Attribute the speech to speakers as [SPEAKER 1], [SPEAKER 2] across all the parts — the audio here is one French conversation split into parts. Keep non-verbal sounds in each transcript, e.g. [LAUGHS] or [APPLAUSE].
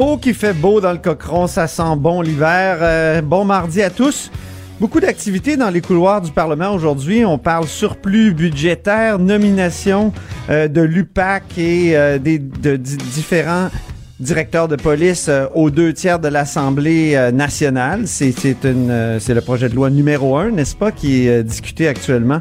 [SPEAKER 1] Oh, qui fait beau dans le cochon, ça sent bon l'hiver. Euh, bon mardi à tous. Beaucoup d'activités dans les couloirs du Parlement aujourd'hui. On parle surplus budgétaire, nomination euh, de l'UPAC et euh, des de, di- différents directeurs de police euh, aux deux tiers de l'Assemblée euh, nationale. Euh, c'est le projet de loi numéro un, n'est-ce pas, qui est discuté actuellement.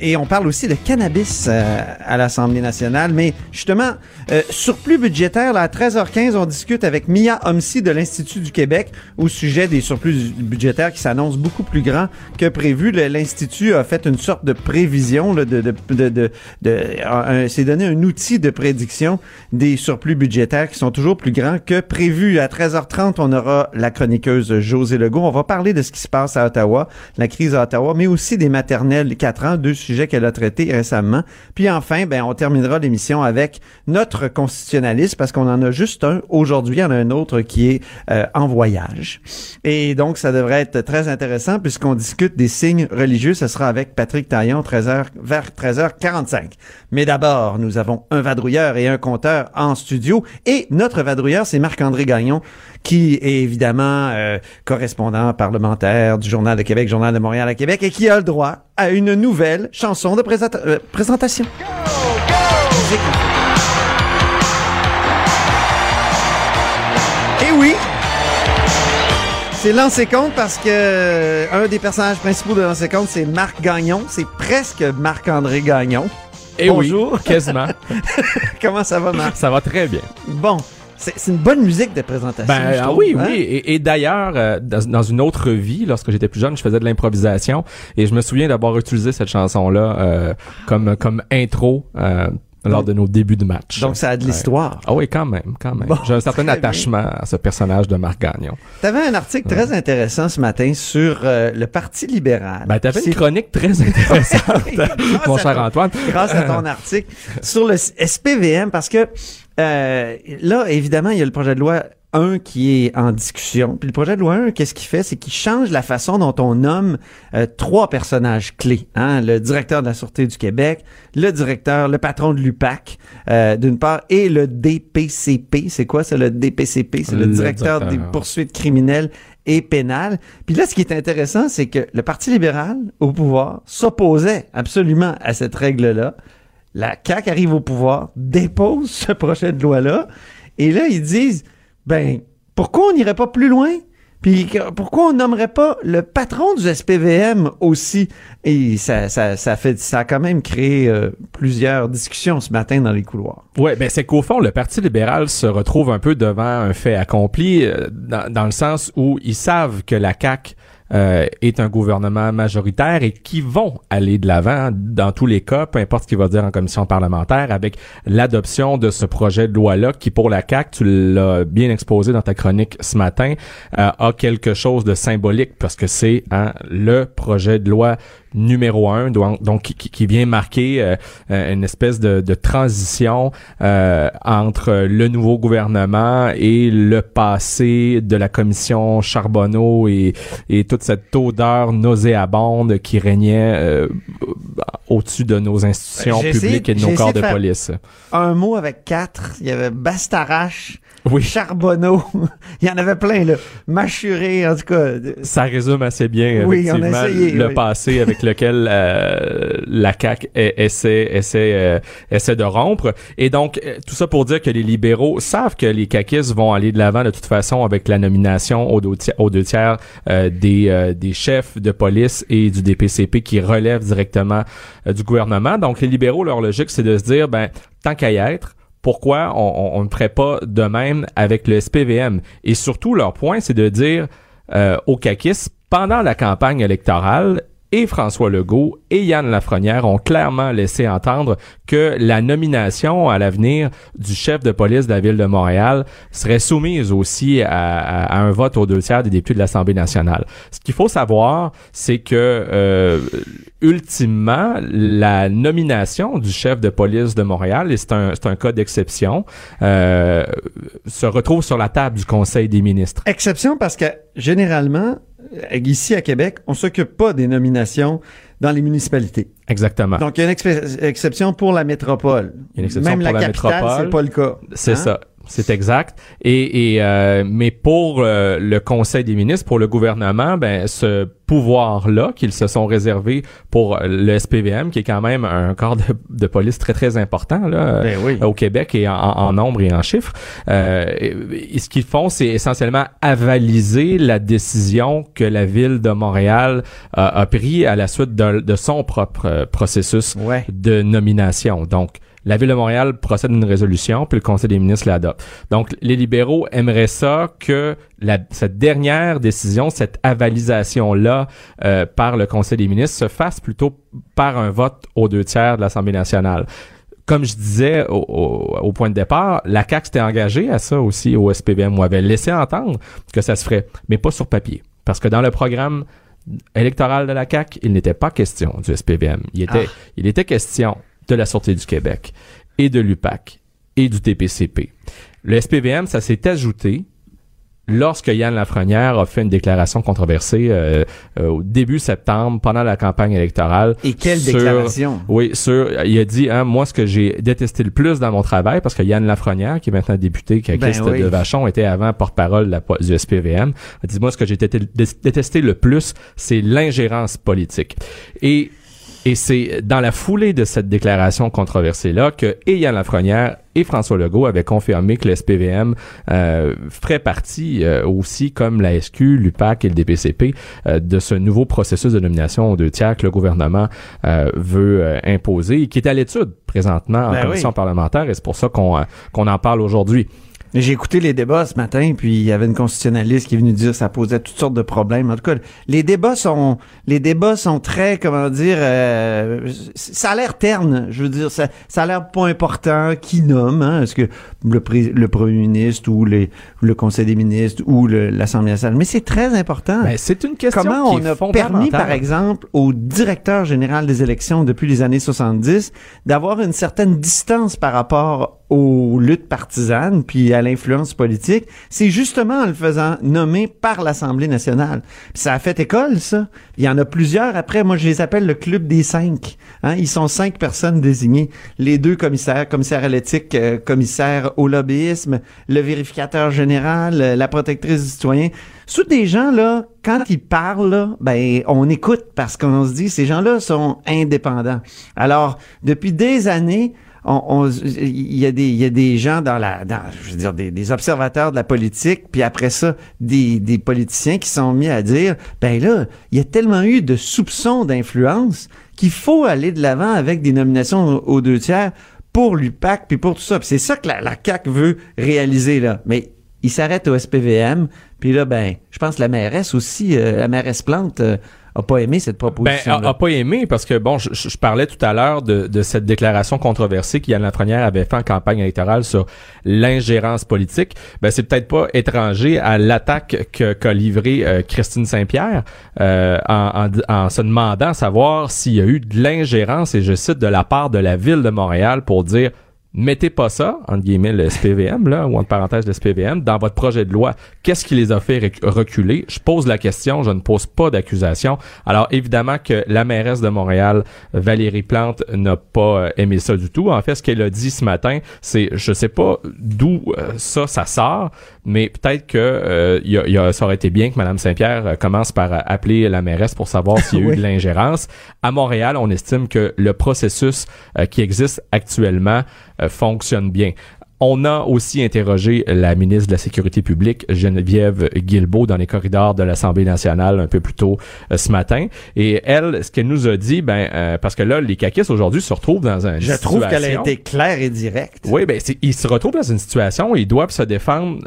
[SPEAKER 1] Et on parle aussi de cannabis euh, à l'Assemblée nationale. Mais justement, euh, surplus budgétaire, là, à 13h15, on discute avec Mia Homsi de l'Institut du Québec au sujet des surplus budgétaires qui s'annoncent beaucoup plus grands que prévu. L'Institut a fait une sorte de prévision, là, de, de, de, de, de- s'est donné un outil de prédiction des surplus budgétaires qui sont toujours plus grands que prévu. À 13h30, on aura la chroniqueuse José Legault. On va parler de ce qui se passe à Ottawa, la crise à Ottawa, mais aussi des maternelles 4 ans, deux sujets qu'elle a traités récemment. Puis enfin, ben, on terminera l'émission avec notre constitutionnaliste parce qu'on en a juste un aujourd'hui. Il y en a un autre qui est euh, en voyage. Et donc, ça devrait être très intéressant puisqu'on discute des signes religieux. Ce sera avec Patrick Taillon 13h, vers 13h45. Mais d'abord, nous avons un vadrouilleur et un compteur en studio. Et notre vadrouilleur, c'est Marc-André Gagnon, qui est évidemment euh, correspondant parlementaire du Journal de Québec, Journal de Montréal à Québec, et qui a le droit à une nouvelle chanson de présenta- euh, présentation. Et oui, c'est Lancé Compte parce que euh, un des personnages principaux de Lancé Compte, c'est Marc Gagnon. C'est presque Marc-André Gagnon.
[SPEAKER 2] Eh
[SPEAKER 1] Bonjour.
[SPEAKER 2] oui, quasiment. [LAUGHS]
[SPEAKER 1] Comment ça va, Marc?
[SPEAKER 2] Ça va très bien.
[SPEAKER 1] Bon, c'est une bonne musique de présentation.
[SPEAKER 2] Ben
[SPEAKER 1] je
[SPEAKER 2] ah
[SPEAKER 1] trouve,
[SPEAKER 2] oui,
[SPEAKER 1] hein?
[SPEAKER 2] oui. Et, et d'ailleurs, euh, dans, dans une autre vie, lorsque j'étais plus jeune, je faisais de l'improvisation et je me souviens d'avoir utilisé cette chanson-là euh, comme comme intro euh, lors de nos débuts de match.
[SPEAKER 1] Donc, ça a de l'histoire.
[SPEAKER 2] Ah oui, quand même, quand même.
[SPEAKER 1] Bon,
[SPEAKER 2] J'ai un certain attachement à ce personnage de Marc Gagnon.
[SPEAKER 1] T'avais un article très intéressant ce matin sur euh, le Parti libéral.
[SPEAKER 2] Ben, t'avais une chronique très [LAUGHS] intéressante, mon cher
[SPEAKER 1] ton-
[SPEAKER 2] Antoine.
[SPEAKER 1] grâce à ton [LAUGHS] article sur le SPVM parce que euh, là évidemment il y a le projet de loi 1 qui est en discussion. Puis le projet de loi 1, qu'est-ce qu'il fait? C'est qu'il change la façon dont on nomme euh, trois personnages clés. Hein? Le directeur de la Sûreté du Québec, le directeur, le patron de l'UPAC, euh, d'une part, et le DPCP. C'est quoi ça, le DPCP? C'est le,
[SPEAKER 2] Le
[SPEAKER 1] directeur des
[SPEAKER 2] directeur.
[SPEAKER 1] poursuites criminelles et pénales. Puis là, ce qui est intéressant, c'est que le Parti libéral, au pouvoir, s'opposait absolument à cette règle-là. La CAQ arrive au pouvoir, dépose ce projet de loi-là, et là, ils disent, ben, pourquoi on n'irait pas plus loin? Puis pourquoi on nommerait pas le patron du SPVM aussi? Et ça, ça, ça, fait, ça a quand même créé euh, plusieurs discussions ce matin dans les couloirs.
[SPEAKER 2] Ouais, ben c'est qu'au fond, le Parti libéral se retrouve un peu devant un fait accompli, euh, dans, dans le sens où ils savent que la CAQ euh, est un gouvernement majoritaire et qui vont aller de l'avant dans tous les cas, peu importe ce qu'il va dire en commission parlementaire, avec l'adoption de ce projet de loi-là qui, pour la CAQ, tu l'as bien exposé dans ta chronique ce matin, euh, a quelque chose de symbolique parce que c'est hein, le projet de loi numéro un, donc, qui, qui- vient marquer euh, une espèce de, de transition euh, entre le nouveau gouvernement et le passé de la commission Charbonneau et, et toute cette odeur nauséabonde qui régnait euh, au-dessus de nos institutions
[SPEAKER 1] essayé-
[SPEAKER 2] publiques et de nos corps de police.
[SPEAKER 1] Un mot avec quatre, il y avait Bastarache,
[SPEAKER 2] Oui.
[SPEAKER 1] Charbonneau, [LAUGHS] il y en avait plein, là. Mâchuré, en tout cas.
[SPEAKER 2] Ça résume assez bien
[SPEAKER 1] Oui, on a
[SPEAKER 2] effectivement
[SPEAKER 1] essayé,
[SPEAKER 2] le
[SPEAKER 1] oui.
[SPEAKER 2] passé avec [LAUGHS] lequel euh, la CAQ essaie, essaie, euh, essaie de rompre. Et donc, euh, tout ça pour dire que les libéraux savent que les caquistes vont aller de l'avant de toute façon avec la nomination aux deux tiers, aux deux tiers euh, des, euh, des chefs de police et du DPCP qui relèvent directement euh, du gouvernement. Donc, les libéraux, leur logique, c'est de se dire, ben, tant qu'à y être, pourquoi on, on- ne ferait pas de même avec le SPVM? Et surtout, leur point, c'est de dire euh, aux caquistes, pendant la campagne électorale et François Legault et Yann Lafrenière ont clairement laissé entendre que la nomination à l'avenir du chef de police de la ville de Montréal serait soumise aussi à, un vote aux deux tiers des députés de l'Assemblée nationale. Ce qu'il faut savoir, c'est que euh, ultimement, la nomination du chef de police de Montréal, et c'est un, un cas d'exception, euh, se retrouve sur la table du Conseil des ministres.
[SPEAKER 1] Exception parce que généralement, euh, ici à Québec, on s'occupe pas des nominations dans les municipalités.
[SPEAKER 2] Exactement.
[SPEAKER 1] Donc, il y a une exception pour la métropole.
[SPEAKER 2] Il y a une exception
[SPEAKER 1] Même
[SPEAKER 2] pour
[SPEAKER 1] la,
[SPEAKER 2] la
[SPEAKER 1] capitale,
[SPEAKER 2] métropole.
[SPEAKER 1] c'est pas le cas.
[SPEAKER 2] C'est
[SPEAKER 1] Hein?
[SPEAKER 2] ça. C'est exact. Et, et euh, mais pour euh, le Conseil des ministres, pour le gouvernement, ben ce pouvoir-là qu'ils se sont réservés pour le SPVM, qui est quand même un corps de, de police très très important là,
[SPEAKER 1] Ben oui.
[SPEAKER 2] au Québec et en, en nombre et en chiffres. Euh, et, et ce qu'ils font, c'est essentiellement avaliser la décision que la ville de Montréal a, a pris à la suite de, de son propre euh, processus
[SPEAKER 1] Ouais.
[SPEAKER 2] de nomination. Donc, la Ville de Montréal procède à une résolution, puis le Conseil des ministres l'adopte. Donc, les libéraux aimeraient ça que la, cette dernière décision, cette avalisation-là euh, par le Conseil des ministres se fasse plutôt par un vote aux deux tiers de l'Assemblée nationale. Comme je disais au, au- au point de départ, la CAQ s'était engagée à ça aussi au SPVM, ou avait laissé entendre que ça se ferait, mais pas sur papier. Parce que dans le programme électoral de la CAQ, il n'était pas question du SPVM. Il était,
[SPEAKER 1] Ah.
[SPEAKER 2] il était question de la Sûreté du Québec et de l'UPAC et du TPCP. Le SPVM, ça s'est ajouté lorsque Yann Lafrenière a fait une déclaration controversée euh, euh, au début septembre, pendant la campagne électorale.
[SPEAKER 1] Et quelle
[SPEAKER 2] sur-
[SPEAKER 1] déclaration?
[SPEAKER 2] Oui, sur, il a dit, hein, moi, ce que j'ai détesté le plus dans mon travail, parce que Yann Lafrenière, qui est maintenant député, qui a
[SPEAKER 1] Ben oui.
[SPEAKER 2] de Vachon, était avant porte-parole du SPVM, a dit, moi, ce que j'ai déte- dé- détesté le plus, c'est l'ingérence politique. Et et c'est dans la foulée de cette déclaration controversée-là que et Yann Lafrenière et François Legault avaient confirmé que le SPVM euh, ferait partie euh, aussi, comme la SQ, l'UPAC et le DPCP, euh, de ce nouveau processus de nomination aux deux tiers que le gouvernement euh, veut euh, imposer et qui est à l'étude présentement en
[SPEAKER 1] Ben
[SPEAKER 2] commission
[SPEAKER 1] oui.
[SPEAKER 2] parlementaire et c'est pour ça qu'on qu'on en parle aujourd'hui.
[SPEAKER 1] J'ai écouté les débats ce matin, puis il y avait une constitutionnaliste qui est venue dire que ça posait toutes sortes de problèmes. En tout cas, les débats sont, les débats sont très, comment dire, euh, ça a l'air terne. Je veux dire, ça, ça a l'air pas important qui nomme. Hein, Est-ce que le, premier ministre ou les, le conseil des ministres ou l'Assemblée nationale? Mais c'est très important.
[SPEAKER 2] Ben, c'est une question
[SPEAKER 1] Comment
[SPEAKER 2] qui
[SPEAKER 1] on
[SPEAKER 2] est
[SPEAKER 1] a permis, par exemple, au directeur général des élections depuis les années 70 d'avoir une certaine distance par rapport aux luttes partisanes puis à l'influence politique, c'est justement en le faisant nommer par l'Assemblée nationale. Ça a fait école, ça. Il y en a plusieurs. Après, moi, je les appelle le club des cinq. Hein? Ils sont cinq personnes désignées. Les deux commissaires, commissaire à l'éthique, euh, commissaire au lobbyisme, le vérificateur général, euh, la protectrice du citoyen. C'est tous des gens, là, quand ils parlent, là, ben, on écoute parce qu'on se dit, ces gens-là sont indépendants. Alors, depuis des années, il y a des gens dans la je veux dire des, observateurs de la politique puis après ça des, politiciens qui sont mis à dire ben là il y a tellement eu de soupçons d'influence qu'il faut aller de l'avant avec des nominations aux deux tiers pour l'UPAC puis pour tout ça. C'est ça que la, la CAC veut réaliser là. Mais il s'arrête au SPVM puis là ben je pense que la mairesse aussi euh, la mairesse Plante euh, a pas aimé cette
[SPEAKER 2] Ben,
[SPEAKER 1] proposition
[SPEAKER 2] a, a pas aimé parce que bon, je, je- parlais tout à l'heure de, de cette déclaration controversée qu'Yann Lafrenière avait fait en campagne électorale sur l'ingérence politique. Ben, c'est peut-être pas étranger à l'attaque que- qu'a livrée euh, Christine Saint-Pierre euh, en, en- en se demandant savoir s'il y a eu de l'ingérence, et je cite, de la part de la ville de Montréal pour dire mettez pas ça, entre guillemets, le SPVM, là, ou entre parenthèses, le SPVM, dans votre projet de loi. Qu'est-ce qui les a fait rec- reculer? Je pose la question, je ne pose pas d'accusation. Alors, évidemment que la mairesse de Montréal, Valérie Plante, n'a pas euh, aimé ça du tout. En fait, ce qu'elle a dit ce matin, c'est, je sais pas d'où euh, ça, ça sort, mais peut-être que euh, y a- y a- ça aurait été bien que Mme Saint-Pierre euh, commence par appeler la mairesse pour savoir s'il y a eu [LAUGHS] de l'ingérence. À Montréal, on estime que le processus euh, qui existe actuellement fonctionne bien. On a aussi interrogé la ministre de la Sécurité publique, Geneviève Guilbeault, dans les corridors de l'Assemblée nationale un peu plus tôt euh, ce matin. Et elle, ce qu'elle nous a dit, ben, euh, parce que là, les caquistes aujourd'hui se retrouvent dans un
[SPEAKER 1] je trouve qu'elle a été claire et directe
[SPEAKER 2] oui, ben ils se retrouvent dans une situation où ils doivent se défendre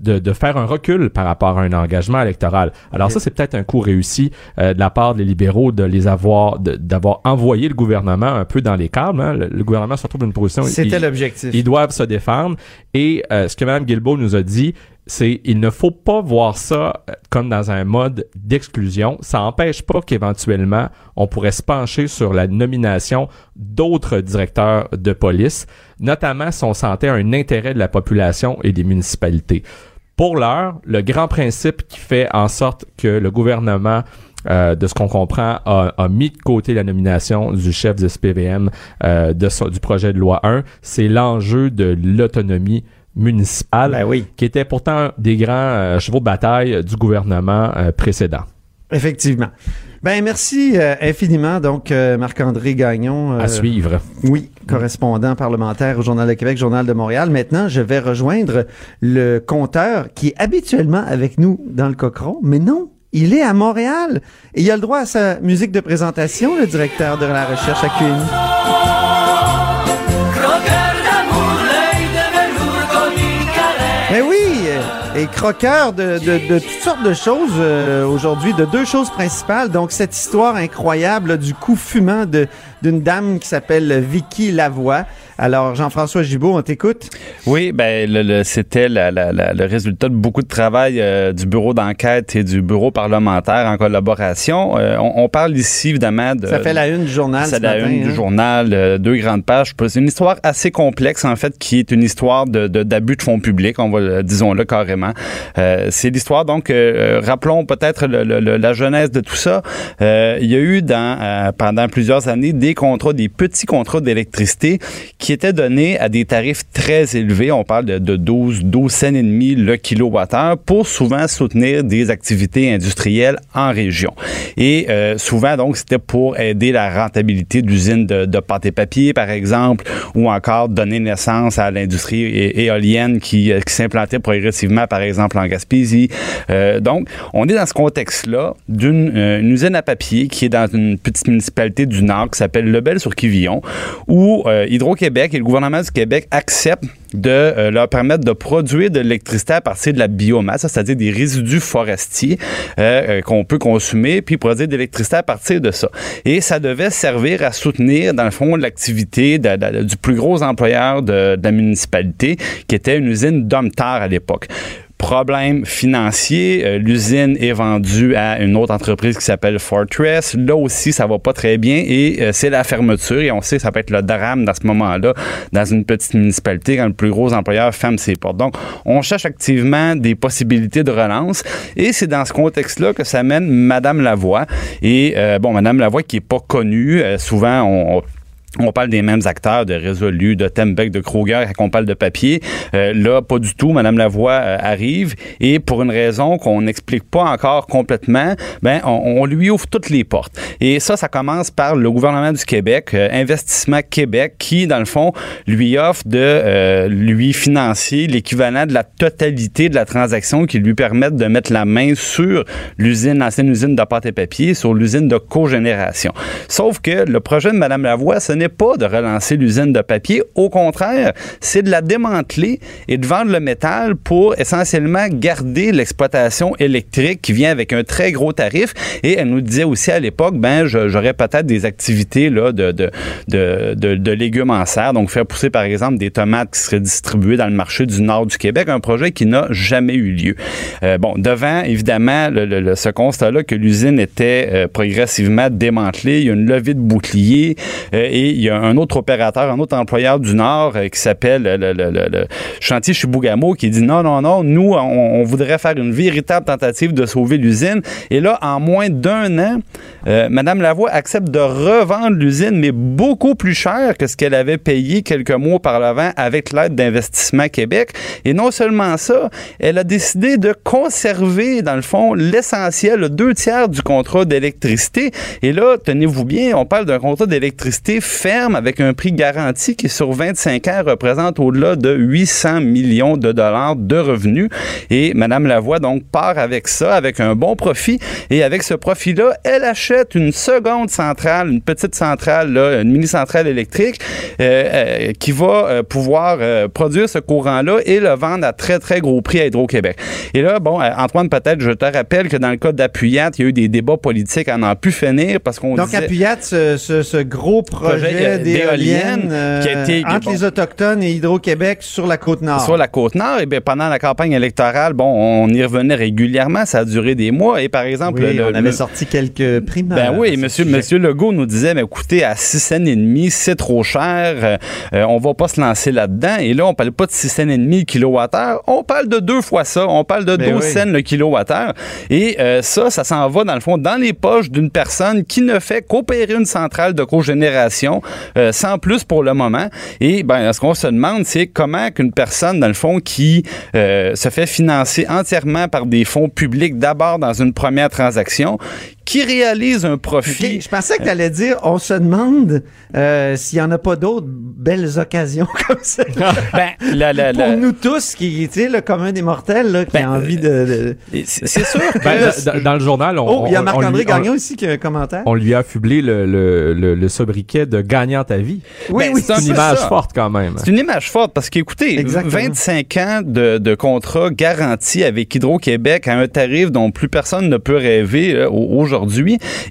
[SPEAKER 2] de, de, faire un recul par rapport à un engagement électoral. Alors ça, c'est peut-être un coup réussi euh, de la part des libéraux de les avoir, d'avoir envoyé le gouvernement un peu dans les câbles. Hein. Le, gouvernement se retrouve dans une position.
[SPEAKER 1] C'était l'objectif.
[SPEAKER 2] Ils doivent se défendre. Et euh, ce que Mme Guilbeault nous a dit, c'est il ne faut pas voir ça euh, comme dans un mode d'exclusion. Ça n'empêche pas qu'éventuellement on pourrait se pencher sur la nomination d'autres directeurs de police, notamment si on sentait un intérêt de la population et des municipalités. Pour l'heure, le grand principe qui fait en sorte que le gouvernement euh, de ce qu'on comprend, a, mis de côté la nomination du chef du SPVM euh, de, du projet de loi 1, c'est l'enjeu de l'autonomie municipale,
[SPEAKER 1] ben oui.
[SPEAKER 2] qui était pourtant des grands euh, chevaux de bataille du gouvernement euh, précédent.
[SPEAKER 1] Effectivement. Ben merci euh, infiniment donc Marc-André Gagnon.
[SPEAKER 2] à suivre.
[SPEAKER 1] Oui, correspondant parlementaire au Journal de Québec, Journal de Montréal. Maintenant, je vais rejoindre le compteur qui est habituellement avec nous dans le Cochon, mais non, il est à Montréal et il a le droit à sa musique de présentation, le directeur de la recherche à QMI. Et croqueur de, toutes sortes de choses euh, aujourd'hui, de deux choses principales. Donc cette histoire incroyable du coup fumant d'une dame qui s'appelle Vicky Lavoie. Alors, Jean-François Gibault, on t'écoute?
[SPEAKER 3] Oui, ben le, c'était le résultat de beaucoup de travail euh, du bureau d'enquête et du bureau parlementaire en collaboration. Euh, on, parle ici, évidemment, de...
[SPEAKER 1] Ça fait la une du journal
[SPEAKER 3] C'est la une du
[SPEAKER 1] hein?
[SPEAKER 3] journal, euh, deux grandes pages. C'est une histoire assez complexe, en fait, qui est une histoire de, d'abus de, fonds publics, on va disons-le carrément. c'est l'histoire, donc, rappelons peut-être la genèse de tout ça. il y a eu, dans, pendant plusieurs années, des contrats, des petits contrats d'électricité qui qui était donné à des tarifs très élevés. On parle de, 12, 12 cents le kilowattheure pour souvent soutenir des activités industrielles en région. Et euh, souvent, donc, c'était pour aider la rentabilité d'usines de, de pâte et papier, par exemple, ou encore donner naissance à l'industrie éolienne qui, euh, qui s'implantait progressivement, par exemple, en Gaspésie. Euh, donc, on est dans ce contexte-là d'une usine à papier qui est dans une petite municipalité du Nord qui s'appelle Lebel-sur-Quivillon, où Hydro-Québec et le gouvernement du Québec acceptent de euh, leur permettre de produire de l'électricité à partir de la biomasse, c'est-à-dire des résidus forestiers euh, euh, qu'on peut consommer, puis produire de l'électricité à partir de ça. Et ça devait servir à soutenir, dans le fond, l'activité du plus gros employeur de, la municipalité, qui était une usine d'Omtar à l'époque problème financier. Euh, l'usine est vendue à une autre entreprise qui s'appelle Fortress. Là aussi, ça va pas très bien et euh, c'est la fermeture. Et on sait que ça peut être le drame dans ce moment-là, dans une petite municipalité, quand le plus gros employeur ferme ses portes. Donc, on cherche activement des possibilités de relance et c'est dans ce contexte-là que ça mène Madame Lavoie. Et euh, bon, Madame Lavoie qui est pas connue, souvent on, on parle des mêmes acteurs de Résolu, de Tembec, de Kruger, quand on parle de papier. Euh, là, pas du tout. Madame Lavoie euh, arrive et pour une raison qu'on n'explique pas encore complètement, ben on, lui ouvre toutes les portes. Et ça, ça commence par le gouvernement du Québec, euh, Investissement Québec, qui dans le fond lui offre de lui financer l'équivalent de la totalité de la transaction qui lui permettent de mettre la main sur l'usine, l'ancienne usine de pâte et papier, sur l'usine de cogénération. Sauf que le projet de Madame Lavoie, ce n'est pas de relancer l'usine de papier. Au contraire, c'est de la démanteler et de vendre le métal pour essentiellement garder l'exploitation électrique qui vient avec un très gros tarif. Et elle nous disait aussi à l'époque, ben, j'aurais peut-être des activités là, de, de, de, de, légumes en serre. Donc, faire pousser, par exemple, des tomates qui seraient distribuées dans le marché du nord du Québec. Un projet qui n'a jamais eu lieu. Euh, bon, devant, évidemment, le, ce constat-là que l'usine était euh, progressivement démantelée, il y a une levée de boucliers euh, et il y a un autre opérateur, un autre employeur du Nord euh, qui s'appelle le, le, le, chantier Chibougamau qui dit non, non, non, nous, on, voudrait faire une véritable tentative de sauver l'usine. Et là, en moins d'un an, euh, Madame Lavoie accepte de revendre l'usine, mais beaucoup plus cher que ce qu'elle avait payé quelques mois auparavant avec l'aide d'Investissement Québec. Et non seulement ça, elle a décidé de conserver, dans le fond, l'essentiel, deux tiers du contrat d'électricité. Et là, tenez-vous bien, on parle d'un contrat d'électricité ferme avec un prix garanti qui, sur 25 ans, représente au-delà de 800 millions de dollars de revenus. Et Mme Lavoie, donc, part avec ça, avec un bon profit. Et avec ce profit-là, elle achète une seconde centrale, une petite centrale, là, une mini-centrale électrique, euh, euh, qui va euh, pouvoir produire ce courant-là et le vendre à très, très gros prix à Hydro-Québec. Et là, bon, Antoine, peut-être, je te rappelle que dans le cas d'Appuyat, il y a eu des débats politiques à n'en plus finir parce qu'on
[SPEAKER 1] Donc,
[SPEAKER 3] disait...
[SPEAKER 1] Appuyat, ce, ce- ce gros projet,
[SPEAKER 3] Projet, euh,
[SPEAKER 1] d'éoliennes euh,
[SPEAKER 3] qui a été-
[SPEAKER 1] entre
[SPEAKER 3] bon.
[SPEAKER 1] les Autochtones et Hydro-Québec sur la Côte-Nord.
[SPEAKER 3] Sur la côte nord, et bien, pendant la campagne électorale, bon, on y revenait régulièrement, ça a duré des mois. Et par exemple,
[SPEAKER 1] Oui,
[SPEAKER 3] le-
[SPEAKER 1] on
[SPEAKER 3] le-
[SPEAKER 1] avait sorti quelques primes.
[SPEAKER 3] Ben oui, monsieur, monsieur Legault nous disait, mais écoutez, à 6 cents et demi, c'est trop cher, euh, on va pas se lancer là-dedans. Et là, on parle pas de 6 cents et demi kilowattheure, on parle de deux fois ça, on parle de
[SPEAKER 1] Ben
[SPEAKER 3] 12
[SPEAKER 1] oui.
[SPEAKER 3] cents le kilowattheure. Et euh, ça, ça s'en va, dans le fond, dans les poches d'une personne qui ne fait qu'opérer une centrale de cogénération, euh, sans plus pour le moment. Et ben, ce qu'on se demande, c'est comment qu'une personne, dans le fond, qui euh, se fait financer entièrement par des fonds publics, d'abord dans une première transaction, qui réalise un profit.
[SPEAKER 1] Je pensais que tu allais dire, on se demande euh, s'il n'y en a pas d'autres belles occasions [LAUGHS] comme ça.
[SPEAKER 3] Ben, la- la-
[SPEAKER 1] Pour
[SPEAKER 3] la-
[SPEAKER 1] nous tous, qui, tu sais, le commun des mortels, là, qui
[SPEAKER 3] Ben,
[SPEAKER 1] a envie de... de-
[SPEAKER 3] Et C'est [LAUGHS] sûr que.
[SPEAKER 2] Ben, dans, le journal, on,
[SPEAKER 1] Oh, il y a Marc-André Gagnon ici qui a un commentaire.
[SPEAKER 2] on lui a affublé le, le, le, le sobriquet de gagnant ta vie.
[SPEAKER 1] oui,
[SPEAKER 3] ben,
[SPEAKER 1] oui.
[SPEAKER 3] c'est un
[SPEAKER 2] C'est une image
[SPEAKER 3] ça.
[SPEAKER 2] forte quand même.
[SPEAKER 3] C'est une image forte parce qu'écoutez,
[SPEAKER 1] Exactement.
[SPEAKER 3] 25 ans de, de contrat garanti avec Hydro-Québec à un tarif dont plus personne ne peut rêver euh, au-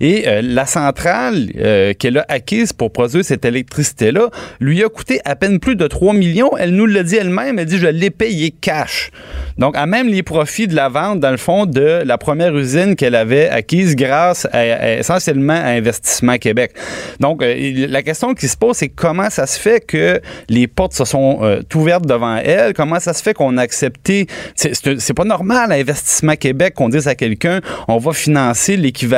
[SPEAKER 3] Et euh, la centrale euh, qu'elle a acquise pour produire cette électricité-là lui a coûté à peine plus de 3 millions. Elle nous l'a dit elle-même. Elle dit, je l'ai payé cash. Donc, à même les profits de la vente, dans le fond, de la première usine qu'elle avait acquise grâce essentiellement à Investissement Québec. Donc, euh, la question qui se pose, c'est comment ça se fait que les portes se sont ouvertes devant elle? Comment ça se fait qu'on a accepté... C'est pas normal à Investissement Québec qu'on dise à quelqu'un, on va financer l'équivalent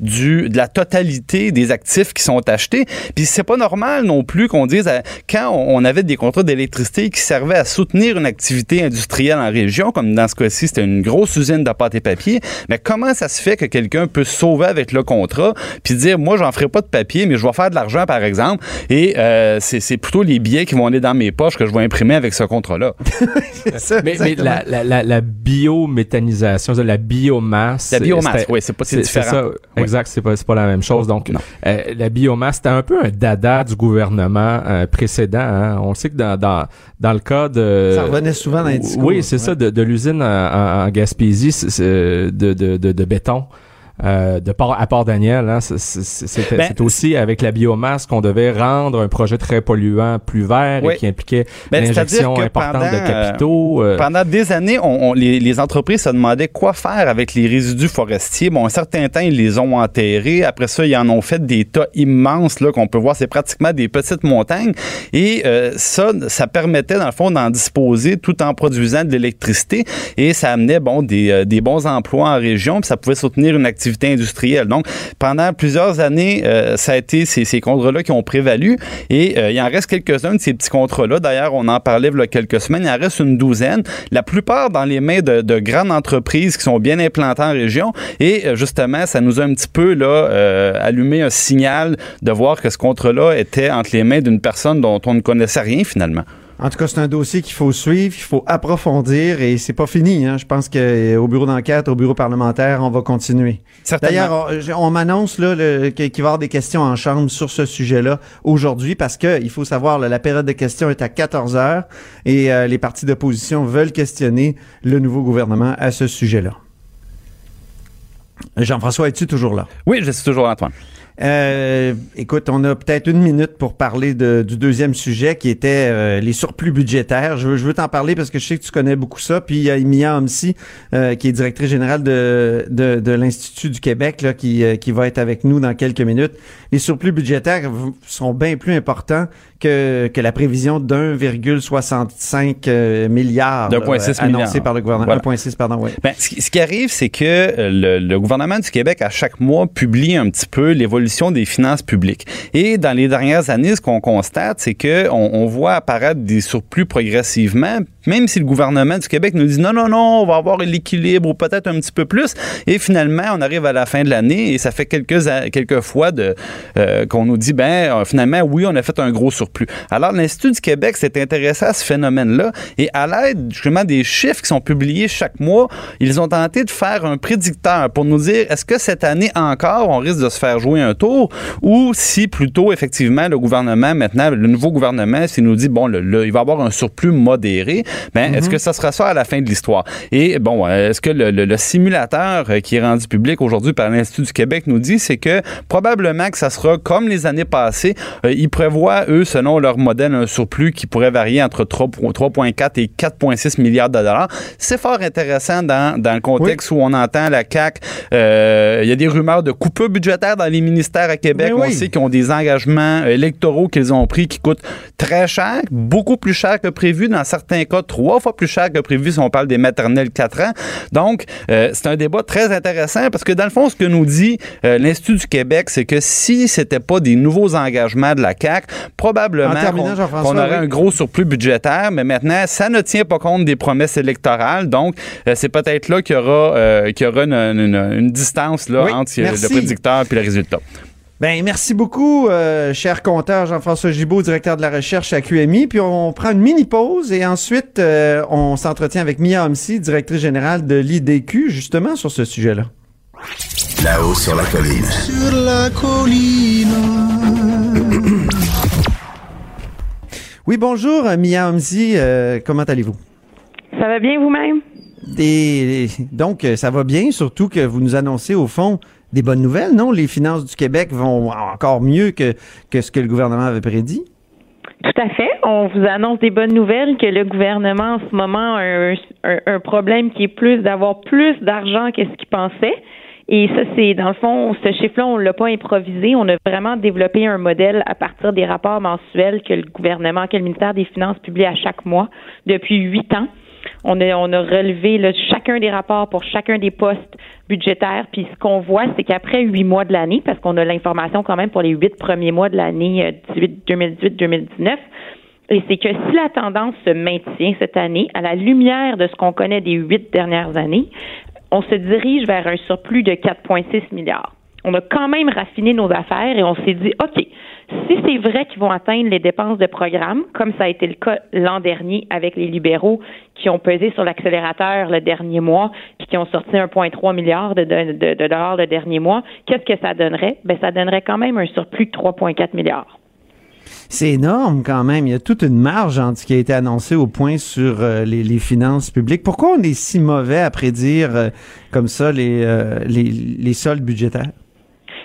[SPEAKER 3] du de la totalité des actifs qui sont achetés. Puis c'est pas normal non plus qu'on dise, à- quand on, avait des contrats d'électricité qui servaient à soutenir une activité industrielle en région, comme dans ce cas-ci, c'était une grosse usine de pâte et papier, mais comment ça se fait que quelqu'un peut se sauver avec le contrat puis dire, moi, j'en ferai pas de papier, mais je vais faire de l'argent, par exemple, et euh, c'est c'est plutôt les billets qui vont aller dans mes poches que je vais imprimer avec ce contrat-là? [LAUGHS]
[SPEAKER 1] C'est ça,
[SPEAKER 2] Mais, la, la, la, la biométhanisation, la biomasse.
[SPEAKER 3] La biomasse, oui, c'est pas c'est différent.
[SPEAKER 2] Ça, exact, c'est pas, c'est pas la même chose. Donc, euh, la biomasse, c'était un peu un dada du gouvernement euh, précédent. hein. On sait que dans, dans, dans le cas de...
[SPEAKER 1] Ça revenait souvent dans les discours.
[SPEAKER 2] Oui, c'est
[SPEAKER 1] Ouais.
[SPEAKER 2] ça, de, de l'usine en, en- Gaspésie de, de, de béton. Euh, de Port, à Port-Daniel, hein, c'est-
[SPEAKER 3] Ben,
[SPEAKER 2] aussi avec la biomasse qu'on devait rendre un projet très polluant plus vert
[SPEAKER 3] Oui.
[SPEAKER 2] et qui impliquait
[SPEAKER 3] Ben,
[SPEAKER 2] l'injection importante de
[SPEAKER 3] pendant, euh,
[SPEAKER 2] capitaux. euh,
[SPEAKER 3] Pendant des années, on, on- les, les entreprises se demandaient quoi faire avec les résidus forestiers. Bon, un certain temps, ils les ont enterrés. Après ça, ils en ont fait des tas immenses là qu'on peut voir. C'est pratiquement des petites montagnes. Et euh, ça, ça permettait, dans le fond, d'en disposer tout en produisant de l'électricité. Et ça amenait, bon, des, euh, des bons emplois en région. Puis ça pouvait soutenir une activité industrielle. Donc, pendant plusieurs années, euh, ça a été ces, ces contrats-là qui ont prévalu. Et euh, il en reste quelques-uns de ces petits contrats-là. D'ailleurs, on en parlait il y a quelques semaines. Il en reste une douzaine. La plupart dans les mains de, de grandes entreprises qui sont bien implantées en région. Et euh, justement, ça nous a un petit peu allumé un signal de voir que ce contrat-là était entre les mains d'une personne dont on ne connaissait rien finalement.
[SPEAKER 1] En tout cas, c'est un dossier qu'il faut suivre, qu'il faut approfondir et c'est pas fini. Hein. Je pense qu'au bureau d'enquête, au bureau parlementaire, on va continuer. D'ailleurs, on, on m'annonce là, qu'il va y avoir des questions en chambre sur ce sujet-là aujourd'hui parce que il faut savoir, là, la période de questions est à 14 heures et euh, les partis d'opposition veulent questionner le nouveau gouvernement à ce sujet-là. Jean-François, es-tu toujours là?
[SPEAKER 3] Oui, je suis toujours Antoine.
[SPEAKER 1] Euh, écoute, on a peut-être une minute pour parler de- du deuxième sujet qui était euh, les surplus budgétaires. Je veux, je veux t'en parler parce que je sais que tu connais beaucoup ça. Puis il y a Emilia Homsi, euh, qui est directrice générale de, de, de l'Institut du Québec, là, qui, euh, qui va être avec nous dans quelques minutes. Les surplus budgétaires sont bien plus importants que, que la prévision d'1,65 euh, milliard
[SPEAKER 3] D'un
[SPEAKER 1] là,
[SPEAKER 3] point six
[SPEAKER 1] annoncé
[SPEAKER 3] milliard.
[SPEAKER 1] par le gouvernement.
[SPEAKER 3] Voilà.
[SPEAKER 1] 1,6, pardon, oui.
[SPEAKER 3] Ben, ce, qui, ce qui arrive, c'est que euh, le, le gouvernement du Québec, à chaque mois, publie un petit peu l'évolution des finances publiques. Et dans les dernières années, ce qu'on constate, c'est que on, voit apparaître des surplus progressivement, même si le gouvernement du Québec nous dit non, non, non, on va avoir l'équilibre ou peut-être un petit peu plus. Et finalement, on arrive à la fin de l'année et ça fait quelques, quelques fois euh, qu'on nous dit, ben, euh, finalement, oui, on a fait un gros surplus. Alors, l'Institut du Québec s'est intéressé à ce phénomène-là et à l'aide, justement, des chiffres qui sont publiés chaque mois, ils ont tenté de faire un prédicteur pour nous dire, est-ce que cette année encore, on risque de se faire jouer un tour ou si plutôt, effectivement, le gouvernement, maintenant, le nouveau gouvernement, s'il nous dit, bon, le, il va avoir un surplus modéré, ben, est-ce mhm. que ça sera ça à la fin de l'histoire? Et bon, est-ce que le, le, simulateur euh, qui est rendu public aujourd'hui par l'Institut du Québec nous dit, c'est que probablement que ça sera comme les années passées. Euh, ils prévoient, eux, selon leur modèle, un surplus qui pourrait varier entre 3,4 et 4,6 milliards de dollars. C'est fort intéressant dans, dans le contexte où on entend la CAQ. Euh, il y a des rumeurs de coupures budgétaires dans les ministères à Québec. On sait qu'ils ont des engagements électoraux qu'ils ont pris qui coûtent très cher, beaucoup plus cher que prévu, dans certains cas trois fois plus cher que prévu si on parle des maternelles 4 ans. Donc, euh, c'est un débat très intéressant parce que dans le fond, ce que nous dit euh, l'Institut du Québec, c'est que si c'était pas des nouveaux engagements de la CAC, probablement qu'on aurait un gros surplus budgétaire, mais maintenant, ça ne tient pas compte des promesses électorales. Donc, euh, c'est peut-être là qu'il y aura, qu'il y aura une, distance là, entre le prédicteur et le résultat.
[SPEAKER 1] Ben, merci beaucoup, euh, cher compteur Jean-François Gibault, directeur de la recherche à QMI. Puis on prend une mini pause et ensuite euh, on s'entretient avec Mia Homsi, directrice générale de l'IDQ, justement sur ce sujet-là.
[SPEAKER 4] Là-haut sur la colline.
[SPEAKER 5] Sur la colline. [CLEARS THROAT]
[SPEAKER 1] oui, bonjour, Mia Homsi. Euh, comment allez-vous?
[SPEAKER 6] Ça va bien vous-même?
[SPEAKER 1] donc, ça va bien, surtout que vous nous annoncez au fond des bonnes nouvelles, non? Les finances du Québec vont encore mieux que, ce que le gouvernement avait prédit?
[SPEAKER 6] Tout à fait. On vous annonce des bonnes nouvelles que le gouvernement en ce moment a un, problème qui est plus d'avoir plus d'argent que ce qu'il pensait. Et ça, c'est dans le fond, ce chiffre-là, on l'a pas improvisé. On a vraiment développé un modèle à partir des rapports mensuels que le gouvernement, que le ministère des Finances publie à chaque mois depuis huit ans. On a, on a relevé chacun des rapports pour chacun des postes budgétaires. Puis ce qu'on voit, c'est qu'après huit mois de l'année, parce qu'on a l'information quand même pour les huit premiers mois de l'année 2018-2019, euh, et c'est que si la tendance se maintient cette année, à la lumière de ce qu'on connaît des huit dernières années, on se dirige vers un surplus de 4,6 milliards. On a quand même raffiné nos affaires et on s'est dit, OK, si c'est vrai qu'ils vont atteindre les dépenses de programme, comme ça a été le cas l'an dernier avec les libéraux qui ont pesé sur l'accélérateur le dernier mois, puis qui ont sorti 1,3 milliard de, de, dollars le dernier mois, qu'est-ce que ça donnerait? Ben, ça donnerait quand même un surplus de 3,4 milliards.
[SPEAKER 1] C'est énorme quand même. Il y a toute une marge entre ce qui a été annoncé au point sur euh, les, finances publiques. Pourquoi on est si mauvais à prédire euh, comme ça les, euh, les, les soldes budgétaires?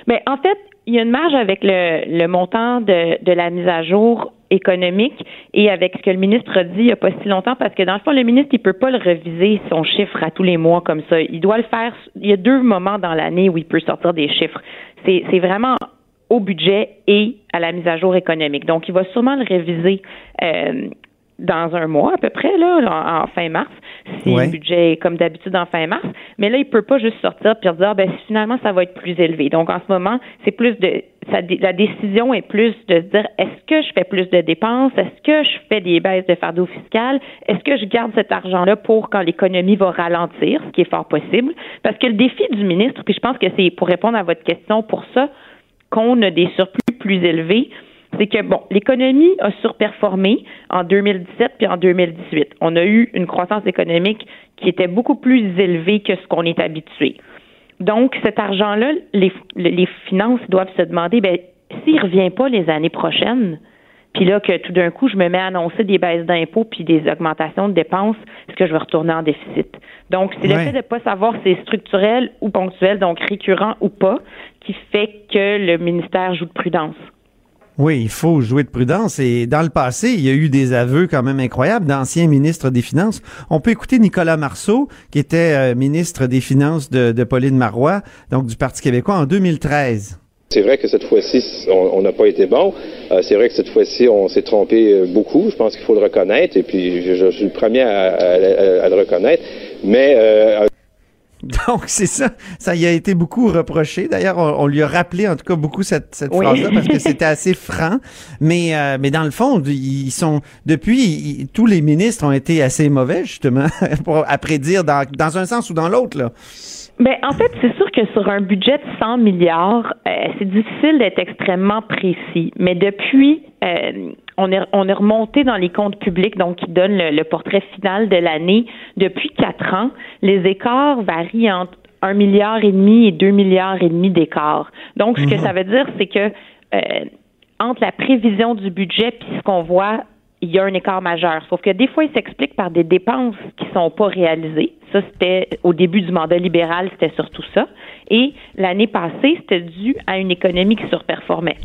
[SPEAKER 6] Mais ben, en fait, il y a une marge avec le, montant de, de, la mise à jour économique et avec ce que le ministre a dit il n'y a pas si longtemps parce que dans le fond le ministre il peut pas le reviser son chiffre à tous les mois comme ça. Il doit le faire il y a deux moments dans l'année où il peut sortir des chiffres. C'est c'est vraiment au budget et à la mise à jour économique. Donc il va sûrement le réviser euh, dans un mois à peu près, là, en, fin mars, si le budget est comme d'habitude en fin mars. Mais là, il peut pas juste sortir puis dire, ah, ben, finalement, ça va être plus élevé. Donc, en ce moment, c'est plus de, ça, la décision est plus de se dire, est-ce que je fais plus de dépenses? Est-ce que je fais des baisses de fardeau fiscal? Est-ce que je garde cet argent-là pour quand l'économie va ralentir, ce qui est fort possible? Parce que le défi du ministre, puis je pense que c'est pour répondre à votre question pour ça, qu'on a des surplus plus élevés, c'est que, bon, l'économie a surperformé en 2017 puis en 2018. On a eu une croissance économique qui était beaucoup plus élevée que ce qu'on est habitué. Donc, cet argent-là, les, les finances doivent se demander, ben, s'il ne revient pas les années prochaines, puis là que tout d'un coup, je me mets à annoncer des baisses d'impôts puis des augmentations de dépenses, est-ce que je vais retourner en déficit? Donc, c'est le fait de ne pas savoir si c'est structurel ou ponctuel, donc récurrent ou pas, qui fait que le ministère joue de prudence.
[SPEAKER 1] Oui, il faut jouer de prudence. Et dans le passé, il y a eu des aveux quand même incroyables d'anciens ministres des Finances. On peut écouter Nicolas Marceau, qui était euh, ministre des Finances de, Pauline Marois, donc du Parti québécois, en 2013.
[SPEAKER 7] C'est vrai que cette fois-ci, on n'a pas été bon. Euh, c'est vrai que cette fois-ci, on s'est trompé euh, beaucoup. Je pense qu'il faut le reconnaître. Et puis, je, suis le premier à, le reconnaître. Mais [LAUGHS]
[SPEAKER 1] Donc, c'est ça. Ça y a été beaucoup reproché. D'ailleurs, on, lui a rappelé, en tout cas, beaucoup cette, cette phrase-là parce que [LAUGHS] c'était assez franc. Mais, euh, mais dans le fond, ils sont, depuis, tous les ministres ont été assez mauvais, justement, [LAUGHS] pour, à prédire dans, dans un sens ou dans l'autre, là.
[SPEAKER 6] Ben, en fait, c'est sûr que sur un budget de 100 milliards, euh, c'est difficile d'être extrêmement précis. Mais depuis, euh, on, est, on est remonté dans les comptes publics, donc qui donnent le, portrait final de l'année. Depuis quatre ans, les écarts varient entre un milliard et demi et deux milliards et demi d'écarts. Donc, ce que mhm. ça veut dire, c'est que euh, entre la prévision du budget puis ce qu'on voit il y a un écart majeur. Sauf que des fois, il s'explique par des dépenses qui sont pas réalisées. Ça, c'était au début du mandat libéral, c'était surtout ça. Et l'année passée, c'était dû à une économie qui surperformait.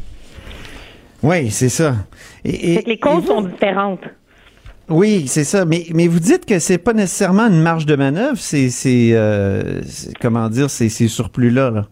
[SPEAKER 1] Oui, c'est ça.
[SPEAKER 6] Et, les causes sont différentes.
[SPEAKER 1] Oui, c'est ça. Mais, mais vous dites que c'est pas nécessairement une marge de manœuvre, c'est, c'est, euh, comment dire, c'est ces surplus-là. Là.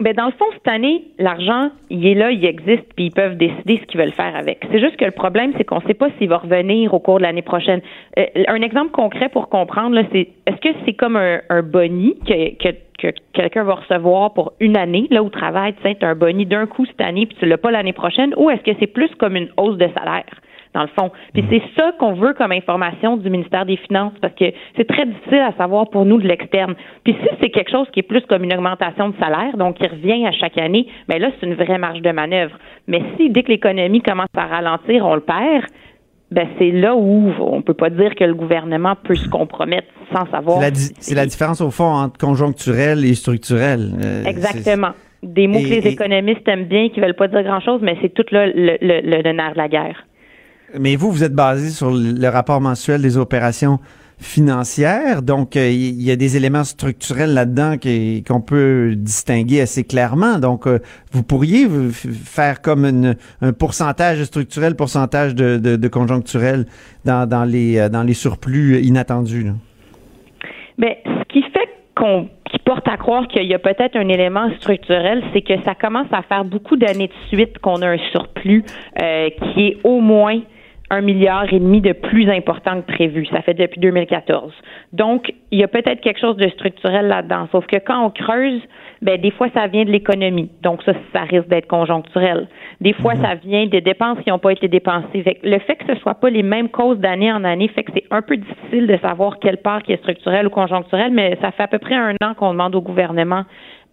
[SPEAKER 6] Ben dans le fond, cette année, l'argent, il est là, il existe, puis ils peuvent décider ce qu'ils veulent faire avec. C'est juste que le problème, c'est qu'on ne sait pas s'il va revenir au cours de l'année prochaine. Euh, un exemple concret pour comprendre, c'est est-ce que c'est comme un, un boni que, que, que quelqu'un va recevoir pour une année, là où travaille, tu sais, un boni d'un coup cette année, puis tu l'as pas l'année prochaine, ou est-ce que c'est plus comme une hausse de salaire? Dans le fond. Puis c'est ça qu'on veut comme information du ministère des Finances parce que c'est très difficile à savoir pour nous de l'externe. Puis si c'est quelque chose qui est plus comme une augmentation de salaire, donc qui revient à chaque année, bien là, c'est une vraie marge de manœuvre. Mais si dès que l'économie commence à ralentir, on le perd, ben c'est là où on peut pas dire que le gouvernement peut se compromettre sans savoir.
[SPEAKER 1] C'est la, différence au fond entre conjoncturel et structurel.
[SPEAKER 6] Euh, Exactement. Des mots que les économistes aiment bien, qui veulent pas dire grand chose, mais c'est tout là le, le, le nerf de la guerre.
[SPEAKER 1] Mais vous, vous êtes basé sur le rapport mensuel des opérations financières, donc euh, il y a des éléments structurels là-dedans qu'on peut distinguer assez clairement. Donc, euh, vous pourriez faire comme un pourcentage structurel, pourcentage de, conjoncturel dans, les, euh, dans les surplus inattendus.
[SPEAKER 6] Bien, ce qui fait qu'on porte à croire qu'il y a peut-être un élément structurel, c'est que ça commence à faire beaucoup d'années de suite qu'on a un surplus qui est au moins un milliard et demi de plus important que prévu. Ça fait depuis 2014. Donc, il y a peut-être quelque chose de structurel là-dedans. Sauf que quand on creuse, ben des fois ça vient de l'économie. Donc ça, ça risque d'être conjoncturel. Des fois, mhm. ça vient des dépenses qui n'ont pas été dépensées. le fait que ce soit pas les mêmes causes d'année en année fait que c'est un peu difficile de savoir quelle part qui est structurelle ou conjoncturelle, mais ça fait à peu près un an qu'on demande au gouvernement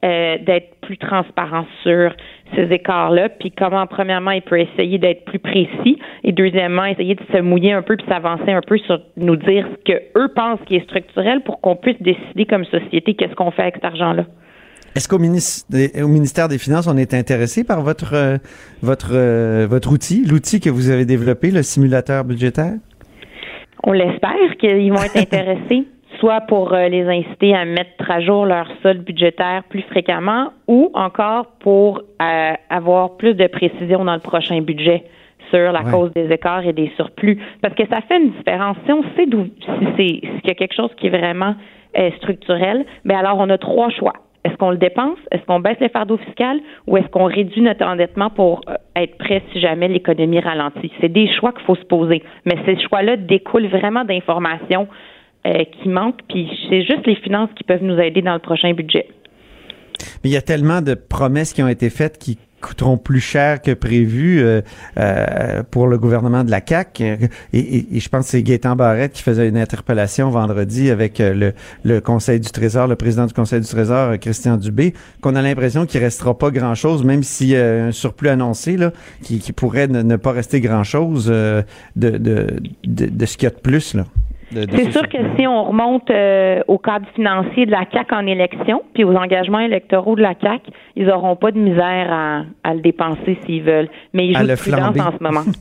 [SPEAKER 6] euh, d'être plus transparent sur ces écarts-là, puis comment, premièrement, il peut essayer d'être plus précis, et deuxièmement, essayer de se mouiller un peu puis s'avancer un peu sur nous dire ce que eux pensent qui est structurel pour qu'on puisse décider comme société qu'est-ce qu'on fait avec cet argent-là.
[SPEAKER 1] Est-ce qu'au ministère des Finances, on est intéressé par votre euh, votre euh, votre outil, l'outil que vous avez développé, le simulateur budgétaire?
[SPEAKER 6] On l'espère qu'ils vont être [LAUGHS] intéressés soit pour euh, les inciter à mettre à jour leur solde budgétaire plus fréquemment ou encore pour euh, avoir plus de précision dans le prochain budget sur la cause des écarts et des surplus. Parce que ça fait une différence. Si on sait d'où si c'est s'il y a quelque chose qui est vraiment euh, structurel, bien alors on a trois choix. Est-ce qu'on le dépense? Est-ce qu'on baisse les fardeaux fiscaux? Ou est-ce qu'on réduit notre endettement pour être prêt si jamais l'économie ralentit? C'est des choix qu'il faut se poser. Mais ces choix-là découlent vraiment d'informations euh, qui manque, puis c'est juste les finances qui peuvent nous aider dans le prochain budget.
[SPEAKER 1] Mais il y a tellement de promesses qui ont été faites qui coûteront plus cher que prévu euh, euh, pour le gouvernement de la CAC et, je pense que c'est Gaétan Barrette qui faisait une interpellation vendredi avec le, le, Conseil du Trésor, le président du Conseil du Trésor, Christian Dubé, qu'on a l'impression qu'il restera pas grand-chose, même s'il y a un surplus annoncé là, qui, pourrait ne, pas rester grand-chose de, de, ce qu'il y a de plus là.
[SPEAKER 6] C'est sûr que si on remonte euh, au cadre financier de la CAC en élection, puis aux engagements électoraux de la CAC, ils n'auront pas de misère à, à le dépenser s'ils veulent. Mais ils jouent de prudence en ce moment. [LAUGHS]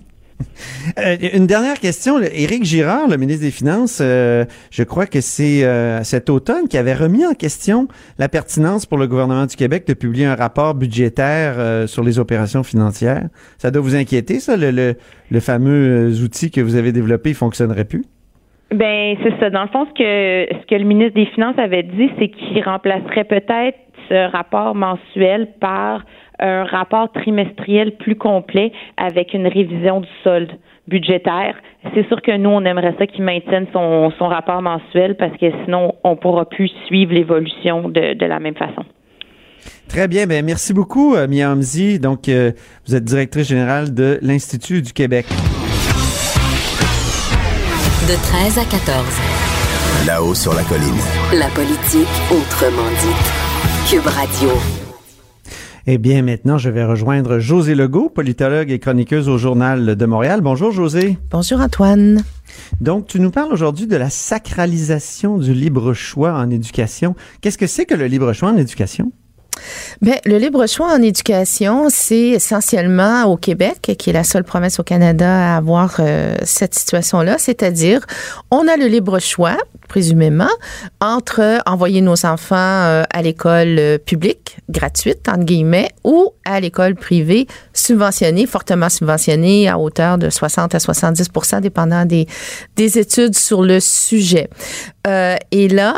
[SPEAKER 1] Euh, une dernière question. Éric Girard, le ministre des Finances, euh, je crois que c'est cet automne qui avait remis en question la pertinence pour le gouvernement du Québec de publier un rapport budgétaire sur les opérations financières. Ça doit vous inquiéter, ça, le, le, le fameux outil que vous avez développé, il fonctionnerait plus?
[SPEAKER 6] Ben c'est ça. Dans le fond, ce que ce que le ministre des Finances avait dit, c'est qu'il remplacerait peut-être ce rapport mensuel par un rapport trimestriel plus complet avec une révision du solde budgétaire. C'est sûr que nous, on aimerait ça qu'il maintienne son, son rapport mensuel parce que sinon, on pourra plus suivre l'évolution de, de la même façon.
[SPEAKER 1] Très bien, ben merci beaucoup, euh, Mia Hamzi. Donc, euh, vous êtes directrice générale de l'Institut du Québec.
[SPEAKER 8] De 13 à 14.
[SPEAKER 4] Là-haut sur la colline.
[SPEAKER 8] La politique autrement dite. Cube Radio.
[SPEAKER 1] Eh bien, maintenant, je vais rejoindre José Legault, politologue et chroniqueuse au Journal de Montréal. Bonjour, José.
[SPEAKER 9] Bonjour, Antoine.
[SPEAKER 1] Donc, tu nous parles aujourd'hui de la sacralisation du libre choix en éducation. Qu'est-ce que c'est que le libre choix en éducation?
[SPEAKER 9] Bien, le libre choix en éducation, c'est essentiellement au Québec, qui est la seule province au Canada à avoir euh, cette situation-là, c'est-à-dire on a le libre choix, présumément, entre envoyer nos enfants euh, à l'école euh, publique, gratuite, entre guillemets, ou à l'école privée subventionnée, fortement subventionnée, à hauteur de 60 à 70% dépendant des, des études sur le sujet. Euh, et là,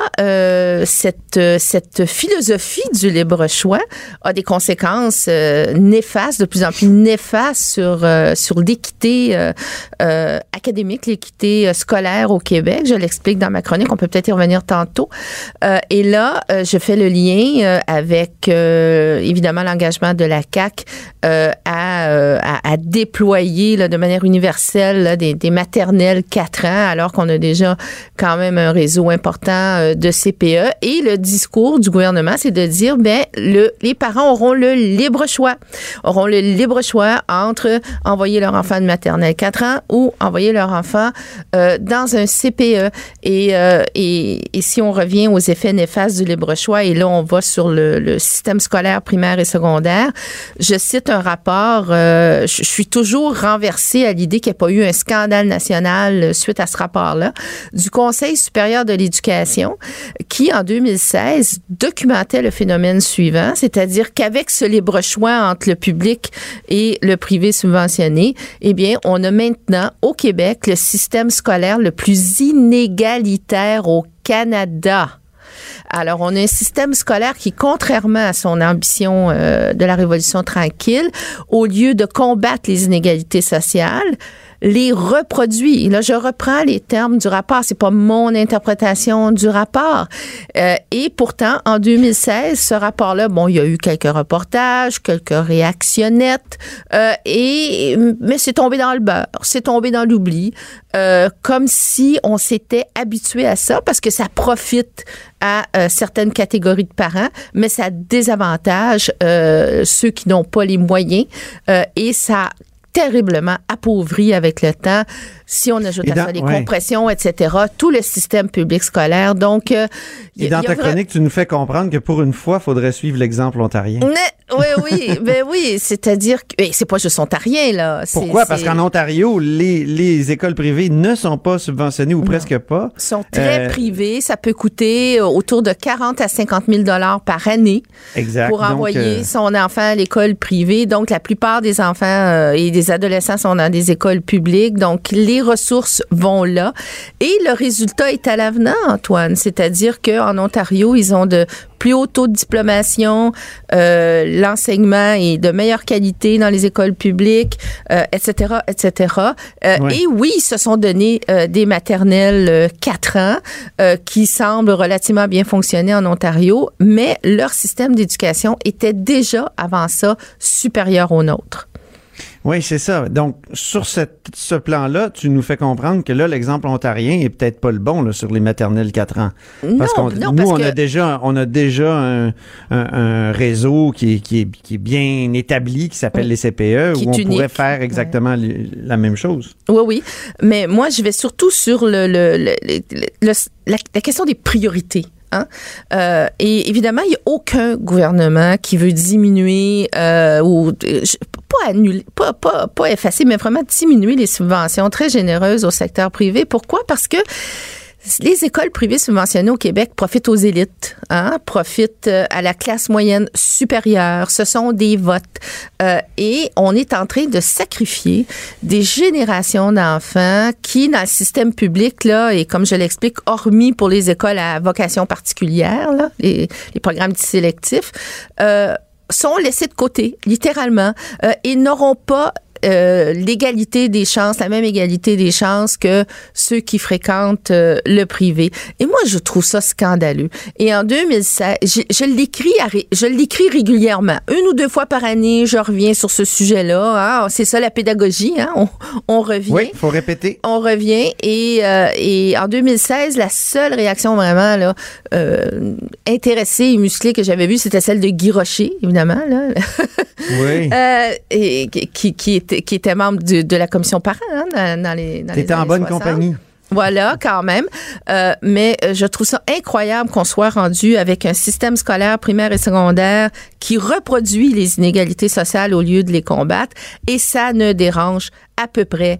[SPEAKER 9] cette, cette philosophie du libre choix a des conséquences euh, néfastes, de plus en plus néfastes sur, sur l'équité académique, l'équité scolaire au Québec. Je l'explique dans ma chronique, on peut peut-être y revenir tantôt. et là, je fais le lien avec, évidemment, l'engagement de la CAC à, à, déployer de manière universelle des, maternelles 4 ans, alors qu'on a déjà quand même un réseau important euh, de CPE. Et le discours du gouvernement, c'est de dire, ben, le, les parents auront le libre choix, auront le libre choix entre envoyer leur enfant de maternelle 4 ans ou envoyer leur enfant euh, dans un CPE. Et, euh, et, et, si on revient aux effets néfastes du libre choix, et là, on va sur le, système scolaire primaire et secondaire, je cite un rapport, je suis toujours renversée à l'idée qu'il n'y a pas eu un scandale national suite à ce rapport-là, du Conseil supérieur de l'éducation qui, en 2016, documentait le phénomène suivant, c'est-à-dire qu'avec ce libre choix entre le public et le privé subventionné, eh bien, on a maintenant au Québec le système scolaire le plus inégalitaire au Canada. Alors, on a un système scolaire qui, contrairement à son ambition euh, de la Révolution tranquille, au lieu de combattre les inégalités sociales, les reproduit. Là, je reprends les termes du rapport. C'est pas mon interprétation du rapport. Euh, et pourtant, en 2016, ce rapport-là, bon, il y a eu quelques reportages, quelques réactionnettes, euh, et mais c'est tombé dans le beurre, c'est tombé dans l'oubli, euh, comme si on s'était habitué à ça, parce que ça profite à euh, certaines catégories de parents, mais ça désavantage euh, ceux qui n'ont pas les moyens euh, et ça terriblement appauvri avec le temps. Si on ajoute à ça les compressions, etc., tout le système public scolaire. Donc,
[SPEAKER 1] euh, et dans ta chronique, tu nous fais comprendre que pour une fois, il faudrait suivre l'exemple ontarien.
[SPEAKER 9] oui, oui, [LAUGHS] ben oui, c'est-à-dire que c'est pas juste ontarien là.
[SPEAKER 1] Pourquoi? Parce qu'en Ontario, les, les écoles privées ne sont pas subventionnées ou presque pas.
[SPEAKER 9] Sont très euh, privées. Ça peut coûter euh, autour de 40 à 50 000 dollars par année.
[SPEAKER 1] Exact.
[SPEAKER 9] Pour envoyer son enfant à l'école privée. Donc, la plupart des enfants et des adolescents sont dans des écoles publiques. Donc, les ressources vont là. Et le résultat est à l'avenant, Antoine. C'est-à-dire qu'en Ontario, ils ont de plus haut taux de diplomation, euh, l'enseignement est de meilleure qualité dans les écoles publiques, euh, etc., etc. Euh, Et oui, ils se sont donné euh, des maternelles 4 ans qui semblent relativement bien fonctionner en Ontario, mais leur système d'éducation était déjà avant ça supérieur au nôtre.
[SPEAKER 1] Oui, c'est ça. Donc, sur cette, ce plan-là, tu nous fais comprendre que là, l'exemple ontarien est peut-être pas le bon là, sur les maternelles 4 ans. Parce qu'on nous, on, a déjà, on a déjà un, un, réseau qui est, qui, est, qui est, bien établi, qui s'appelle les CPE, où on pourrait faire exactement la même chose.
[SPEAKER 9] Oui, oui. Mais moi, je vais surtout sur le, le, le la, la question des priorités. Hein? Euh, et évidemment, il n'y a aucun gouvernement qui veut diminuer euh, ou pas annuler, pas, pas, pas effacer, mais vraiment diminuer les subventions très généreuses au secteur privé. Pourquoi? Parce que les écoles privées subventionnées au Québec profitent aux élites, hein, profitent euh, à la classe moyenne supérieure. Ce sont des votes. Euh, et on est en train de sacrifier des générations d'enfants qui, dans le système public, là, et comme je l'explique, hormis pour les écoles à vocation particulière, les, programmes sélectifs, euh, sont laissés de côté, littéralement, et n'auront pas euh, l'égalité des chances, la même égalité des chances que ceux qui fréquentent euh, le privé. Et moi, je trouve ça scandaleux. Et en 2016, je, je l'écris, je l'écris régulièrement, une ou deux fois par année. Je reviens sur ce sujet-là. Hein. C'est ça la pédagogie. Hein? On, on, revient.
[SPEAKER 1] Oui, faut répéter.
[SPEAKER 9] On revient. Et, euh, et en 2016, la seule réaction vraiment là euh, intéressée et musclée que j'avais vue, c'était celle de Guy Rocher, évidemment. Là.
[SPEAKER 1] oui. [LAUGHS]
[SPEAKER 9] et qui, qui est qui était membre de, de la commission parents hein, dans, dans, les dans
[SPEAKER 1] T'étais en bonne 60. compagnie.
[SPEAKER 9] Voilà, quand même. Euh, mais je trouve ça incroyable qu'on soit rendu avec un système scolaire primaire et secondaire qui reproduit les inégalités sociales au lieu de les combattre. Et ça ne dérange à peu près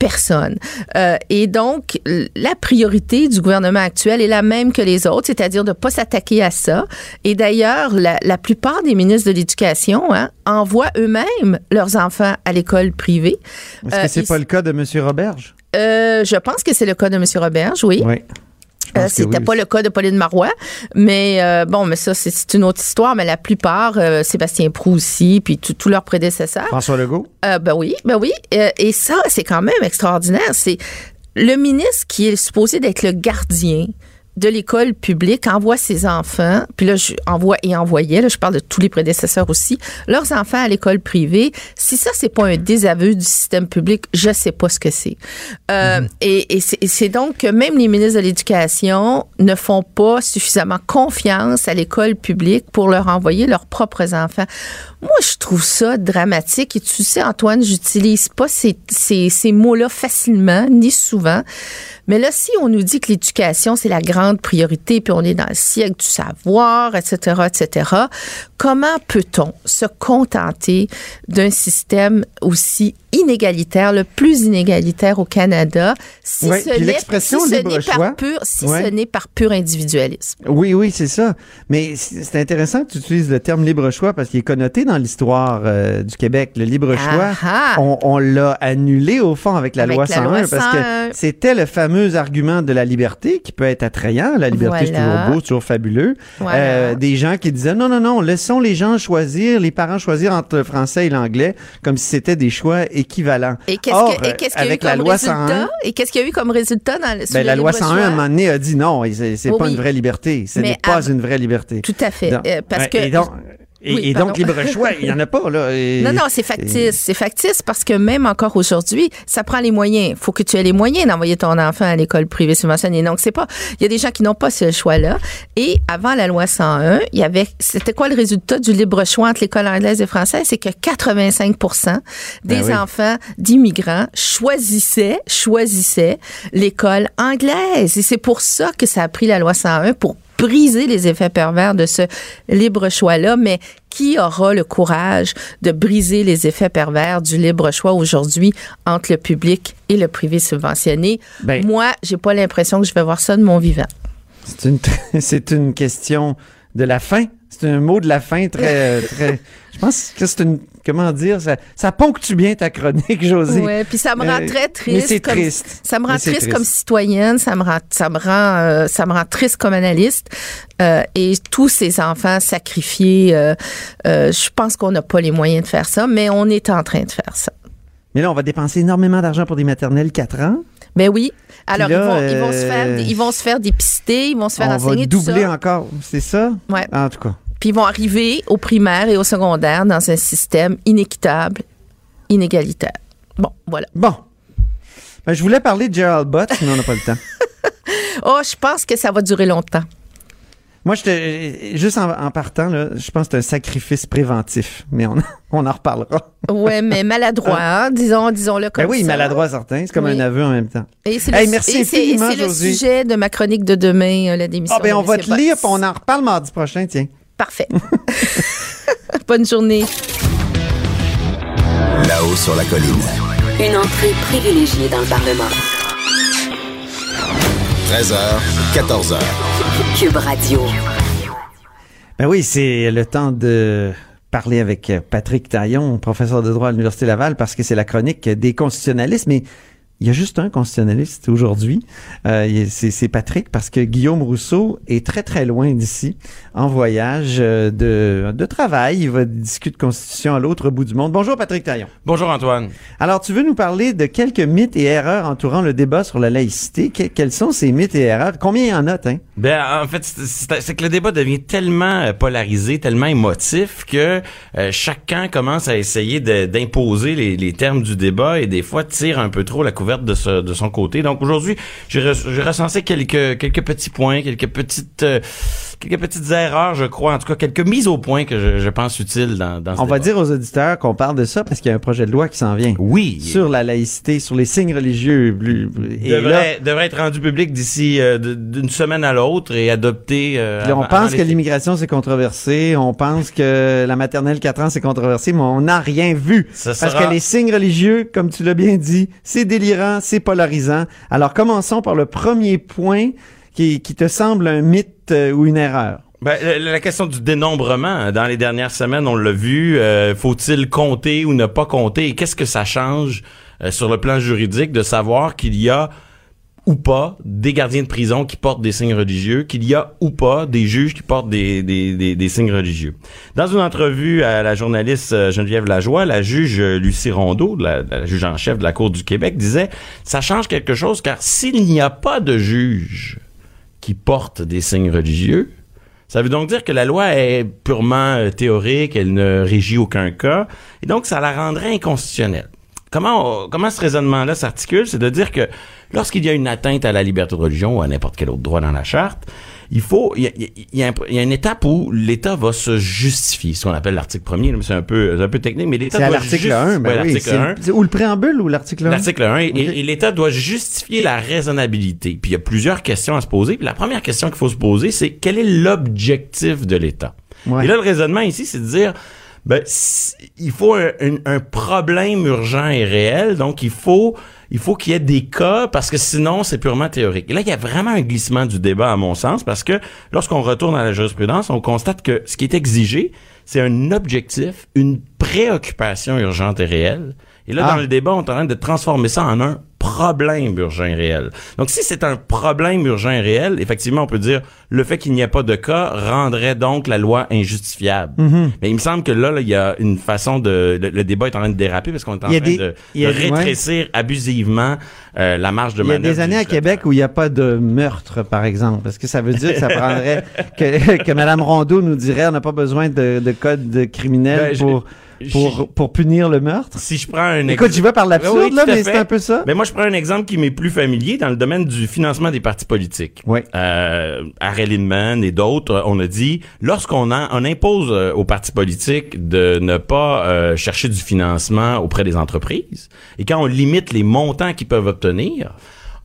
[SPEAKER 9] personne. Euh, et donc, la priorité du gouvernement actuel est la même que les autres, c'est-à-dire de ne pas s'attaquer à ça. Et d'ailleurs, la, la, plupart des ministres de l'Éducation hein, envoient eux-mêmes leurs enfants à l'école privée.
[SPEAKER 1] Est-ce que c'est euh, pas le cas de M. Roberge?
[SPEAKER 9] Euh, je pense que c'est le cas de M. Roberge, oui.
[SPEAKER 1] Oui.
[SPEAKER 9] Euh, C'était
[SPEAKER 1] oui.
[SPEAKER 9] pas le cas de Pauline Marois, mais euh, bon, mais ça c'est une autre histoire. Mais la plupart, euh, Sébastien Prou aussi, puis tous leurs prédécesseurs.
[SPEAKER 1] François Legault.
[SPEAKER 9] ben oui, ben oui. et ça, c'est quand même extraordinaire. C'est le ministre qui est supposé d'être le gardien de l'école publique envoie ses enfants, puis là, je envoie et envoyait, là, je parle de tous les prédécesseurs aussi, leurs enfants à l'école privée. Si ça, c'est pas un désaveu du système public, je sais pas ce que c'est. Euh, -hmm. Et, et c'est donc que même les ministres de l'Éducation ne font pas suffisamment confiance à l'école publique pour leur envoyer leurs propres enfants. Moi, je trouve ça dramatique. Et tu sais, Antoine, j'utilise pas ces, ces, ces mots-là facilement, ni souvent. Mais là, si on nous dit que l'éducation, c'est la grande priorité, puis on est dans le siècle du savoir, etc., etc., comment peut-on se contenter d'un système aussi inégalitaire, le plus inégalitaire au Canada, si
[SPEAKER 1] ouais,
[SPEAKER 9] ce n'est
[SPEAKER 1] si
[SPEAKER 9] par pur, si ouais. ce par pur individualisme?
[SPEAKER 1] Oui, oui, c'est ça. Mais c'est intéressant que tu utilises le terme libre choix parce qu'il est connoté dans l'histoire euh, du Québec. Le libre choix,
[SPEAKER 9] Ah-ha.
[SPEAKER 1] on, on l'a annulé au fond avec la
[SPEAKER 9] Avec
[SPEAKER 1] loi
[SPEAKER 9] la
[SPEAKER 1] 101
[SPEAKER 9] loi
[SPEAKER 1] parce
[SPEAKER 9] 101.
[SPEAKER 1] que c'était le fameux argument de la liberté qui peut être attrayant. La liberté, c'est
[SPEAKER 9] Voilà.
[SPEAKER 1] toujours beau, c'est toujours fabuleux.
[SPEAKER 9] Voilà.
[SPEAKER 1] Euh, des gens qui disaient non, non, non, laissons les gens choisir, les parents choisir entre le français et l'anglais comme si c'était des choix équivalents.
[SPEAKER 9] Et qu'est-ce qu'il y a eu
[SPEAKER 1] la
[SPEAKER 9] comme
[SPEAKER 1] loi
[SPEAKER 9] résultat?
[SPEAKER 1] 101,
[SPEAKER 9] Et qu'est-ce qu'il y a eu comme résultat dans le
[SPEAKER 1] ben, la loi
[SPEAKER 9] libre
[SPEAKER 1] 101, à un moment donné, a dit non, c'est c'est
[SPEAKER 9] Oui,
[SPEAKER 1] pas
[SPEAKER 9] oui.
[SPEAKER 1] une vraie liberté. Ce n'est pas une vraie liberté.
[SPEAKER 9] Tout à fait.
[SPEAKER 1] Donc,
[SPEAKER 9] Euh, parce
[SPEAKER 1] ouais,
[SPEAKER 9] que
[SPEAKER 1] et donc, et,
[SPEAKER 9] Oui,
[SPEAKER 1] et donc, libre choix, il n'y en a pas, là. Et- [LAUGHS]
[SPEAKER 9] Non, non, c'est factice. C'est factice parce que même encore aujourd'hui, ça prend les moyens. faut que tu aies les moyens d'envoyer ton enfant à l'école privée subventionnée. Donc, c'est pas. Il y a des gens qui n'ont pas ce choix-là. Et avant la loi 101, il y avait. C'était quoi le résultat du libre choix entre l'école anglaise et française? C'est que 85 des
[SPEAKER 1] Ben oui.
[SPEAKER 9] enfants d'immigrants choisissaient, choisissaient l'école anglaise. Et c'est pour ça que ça a pris la loi 101 pour briser les effets pervers de ce libre choix-là, mais qui aura le courage de briser les effets pervers du libre choix aujourd'hui entre le public et le privé subventionné?
[SPEAKER 1] Ben-
[SPEAKER 9] Moi, j'ai pas l'impression que je vais voir ça de mon vivant.
[SPEAKER 1] C'est une, [LAUGHS] c'est une question de la fin. C'est un mot de la fin très, [LAUGHS] très. Je pense que c'est une. Comment dire? Ça, ça ponctue bien ta chronique, José.
[SPEAKER 9] Ouais, puis ça me rend
[SPEAKER 1] Euh,
[SPEAKER 9] très triste.
[SPEAKER 1] mais c'est
[SPEAKER 9] comme-
[SPEAKER 1] triste.
[SPEAKER 9] Ça me rend triste,
[SPEAKER 1] triste.
[SPEAKER 9] comme citoyenne. Ça me rend, ça me rend, euh, ça me rend triste comme analyste. Euh, et tous ces enfants sacrifiés, euh, je pense qu'on n'a pas les moyens de faire ça, mais on est en train de faire ça.
[SPEAKER 1] Mais là, on va dépenser énormément d'argent pour des maternelles 4 ans.
[SPEAKER 9] Ben oui. Alors
[SPEAKER 1] là,
[SPEAKER 9] ils, vont, ils vont se faire, ils vont se faire dépister, ils vont se faire
[SPEAKER 1] on va
[SPEAKER 9] enseigner tout
[SPEAKER 1] doubler
[SPEAKER 9] ça.
[SPEAKER 1] encore. C'est ça?
[SPEAKER 9] Ouais.
[SPEAKER 1] En tout cas.
[SPEAKER 9] Puis ils vont arriver au primaire et au secondaire dans un système inéquitable, inégalitaire. Bon, voilà.
[SPEAKER 1] Bon. Ben, je voulais parler de Gerald Butts, mais on n'a pas le temps. [LAUGHS]
[SPEAKER 9] Oh, je pense que ça va durer longtemps.
[SPEAKER 1] Moi, je te, juste en, en partant, là, je pense que c'est un sacrifice préventif, mais on, [LAUGHS] on en reparlera.
[SPEAKER 9] Ouais, mais maladroit, hein, disons, disons-le comme
[SPEAKER 1] Ben oui,
[SPEAKER 9] ça.
[SPEAKER 1] maladroit certain, c'est comme
[SPEAKER 9] Oui.
[SPEAKER 1] un aveu en même temps.
[SPEAKER 9] Et c'est
[SPEAKER 1] Hey,
[SPEAKER 9] le,
[SPEAKER 1] merci
[SPEAKER 9] et le sujet de ma chronique de demain, euh, la démission.
[SPEAKER 1] Ah ben on va te lire, on en reparle mardi prochain, tiens.
[SPEAKER 9] Parfait. [LAUGHS] Bonne journée.
[SPEAKER 4] Là-haut sur la colline.
[SPEAKER 8] Une entrée privilégiée dans le Parlement.
[SPEAKER 4] 13h, 14h.
[SPEAKER 8] Cube Radio.
[SPEAKER 1] Ben oui, c'est le temps de parler avec Patrick Taillon, professeur de droit à l'Université Laval, parce que c'est la chronique des constitutionnalistes, mais il y a juste un constitutionnaliste aujourd'hui. Euh, c'est Patrick parce que Guillaume Rousseau est très très loin d'ici en voyage euh, de, de travail. Il va discuter de constitution à l'autre bout du monde. Bonjour Patrick Taillon.
[SPEAKER 10] Bonjour Antoine.
[SPEAKER 1] Alors tu veux nous parler de quelques mythes et erreurs entourant le débat sur la laïcité. quels sont ces mythes et erreurs? Combien il y en a, hein?
[SPEAKER 10] Ben, en fait, c'est que le débat devient tellement euh, polarisé, tellement émotif que chacun commence à essayer d'imposer les, les termes du débat et des fois tire un peu trop la couverture de, de son côté. Donc aujourd'hui, j'ai recensé quelques quelques petits points, quelques petites euh, quelques petites erreurs, je crois, en tout cas quelques mises au point que je, pense utiles dans, dans ce
[SPEAKER 1] On va dire aux auditeurs qu'on parle de ça parce qu'il y a un projet de loi qui s'en vient.
[SPEAKER 10] Oui.
[SPEAKER 1] Sur la laïcité, sur les signes religieux.
[SPEAKER 10] Et devrait, devrait être rendu public d'ici euh, d'une semaine à l'autre et adopté.
[SPEAKER 1] Euh, on pense que l'immigration c'est controversé, on pense que la maternelle 4 ans c'est controversé, mais on n'a rien vu. Parce que les signes religieux, comme tu l'as bien dit, c'est délirant, c'est polarisant. Alors commençons par le premier point qui, te semble un mythe euh, ou une erreur?
[SPEAKER 10] Ben, la, question du dénombrement, dans les dernières semaines, on l'a vu, euh, faut-il compter ou ne pas compter? Qu'est-ce que ça change euh, sur le plan juridique de savoir qu'il y a ou pas des gardiens de prison qui portent des signes religieux, qu'il y a ou pas des juges qui portent des, des, des, signes religieux. Dans une entrevue à la journaliste Geneviève Lajoie, la juge Lucie Rondeau, la, la juge en chef de la Cour du Québec, disait « Ça change quelque chose car s'il n'y a pas de juge qui portent des signes religieux. Ça veut donc dire que la loi est purement euh, théorique, elle ne régit aucun cas, et donc ça la rendrait inconstitutionnelle. Comment, comment ce raisonnement-là s'articule? C'est de dire que lorsqu'il y a une atteinte à la liberté de religion ou à n'importe quel autre droit dans la charte, il faut, il y a, une étape où l'État va se justifier, ce qu'on appelle l'article premier, c'est un peu, un peu technique, mais l'État
[SPEAKER 1] doit l'article 1, ben oui, l'article Ou le préambule ou l'article 1?
[SPEAKER 10] L'article 1, et, l'État doit justifier la raisonnabilité. Puis il y a plusieurs questions à se poser. Puis la première question qu'il faut se poser, c'est quel est l'objectif de l'État? Et là, le raisonnement ici, c'est de dire, ben, il faut un, un, problème urgent et réel, donc il faut il faut qu'il y ait des cas parce que sinon c'est purement théorique. Et là, il y a vraiment un glissement du débat à mon sens parce que lorsqu'on retourne à la jurisprudence, on constate que ce qui est exigé, c'est un objectif, une préoccupation urgente et réelle. Et là, dans ah. le débat, on est en train de transformer ça en un problème urgent réel. Donc, si c'est un problème urgent réel, effectivement, on peut dire le fait qu'il n'y ait pas de cas rendrait donc la loi injustifiable. Mm-hmm. Mais il me semble que là, il y a une façon de... Le, débat est en train de déraper parce qu'on est en train de, rétrécir abusivement euh, la marge de manœuvre.
[SPEAKER 1] Il y a des années à Québec où il n'y a pas de meurtre, par exemple. Est-ce que ça veut dire que ça prendrait... [LAUGHS] que, que Mme Rondeau nous dirait on n'a pas besoin de, de code criminel ben, pour pour, pour punir le meurtre?
[SPEAKER 10] Si je prends un
[SPEAKER 1] Écoute, j'y vais par l'absurde, là, mais c'est un peu ça.
[SPEAKER 10] Mais moi, je prends un exemple qui m'est plus familier dans le domaine du financement des partis politiques.
[SPEAKER 1] Oui.
[SPEAKER 10] Euh, Harry Lindman et d'autres, on a dit, lorsqu'on on impose euh, aux partis politiques de ne pas euh, chercher du financement auprès des entreprises, et quand on limite les montants qu'ils peuvent obtenir,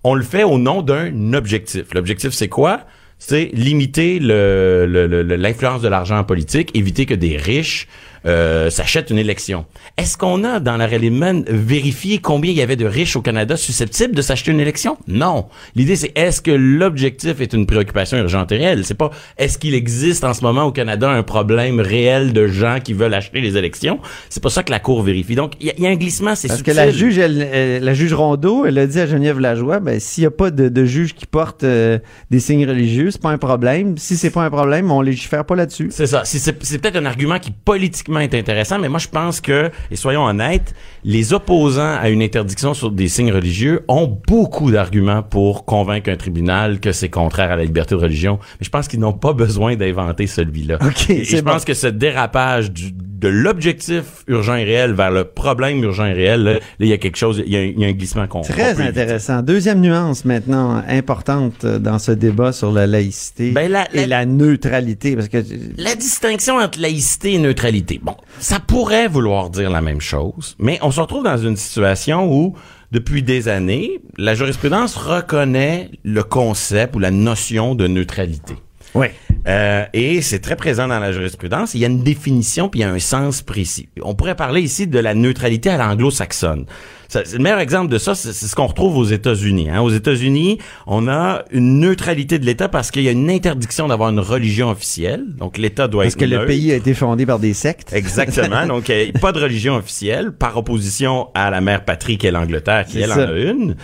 [SPEAKER 10] on le fait au nom d'un objectif. L'objectif, c'est quoi? C'est limiter l'influence le, de l'argent en politique, éviter que des riches euh, s'achète une élection. Est-ce qu'on a, dans la Lehman, vérifié combien il y avait de riches au Canada susceptibles de s'acheter une élection? Non. L'idée, c'est est-ce que l'objectif est une préoccupation urgente et réelle? C'est pas est-ce qu'il existe en ce moment au Canada un problème réel de gens qui veulent acheter les élections? C'est pas ça que la Cour vérifie. Donc, il y, a un glissement, c'est
[SPEAKER 1] Parce que la juge, elle, la juge Rondeau, elle a dit à Geneviève Lajoie, ben, s'il y a pas de, de juge qui porte euh, des signes religieux, c'est pas un problème. Si c'est pas un problème, on légifère pas là-dessus.
[SPEAKER 10] C'est ça. C'est peut-être un argument qui, politiquement, est intéressant, mais moi je pense que, et soyons honnêtes, les opposants à une interdiction sur des signes religieux ont beaucoup d'arguments pour convaincre un tribunal que c'est contraire à la liberté de religion. Mais je pense qu'ils n'ont pas besoin d'inventer celui-là.
[SPEAKER 1] et
[SPEAKER 10] je pense que ce dérapage du, de l'objectif urgent et réel vers le problème urgent et réel, là, il y a quelque chose, il y a, un glissement qu'on
[SPEAKER 1] Très intéressant. Deuxième nuance maintenant importante dans ce débat sur la laïcité ben, et la, neutralité, parce que
[SPEAKER 10] la distinction entre laïcité et neutralité. Bon, ça pourrait vouloir dire la même chose, mais on se retrouve dans une situation où depuis des années, la jurisprudence reconnaît le concept ou la notion de neutralité.
[SPEAKER 1] Oui.
[SPEAKER 10] Euh, et c'est très présent dans la jurisprudence. Il y a une définition puis il y a un sens précis. On pourrait parler ici de la neutralité à l'anglo-saxonne. Le meilleur exemple de ça, c'est ce qu'on retrouve aux États-Unis. Hein. Aux États-Unis, on a une neutralité de l'État parce qu'il y a une interdiction d'avoir une religion officielle. Donc l'État doit
[SPEAKER 1] Parce
[SPEAKER 10] être
[SPEAKER 1] que le pays a été fondé par des sectes.
[SPEAKER 10] Exactement. [LAUGHS] Donc, euh, pas de religion officielle, par opposition à la mère patrie qui est l'Angleterre, qui elle en a une.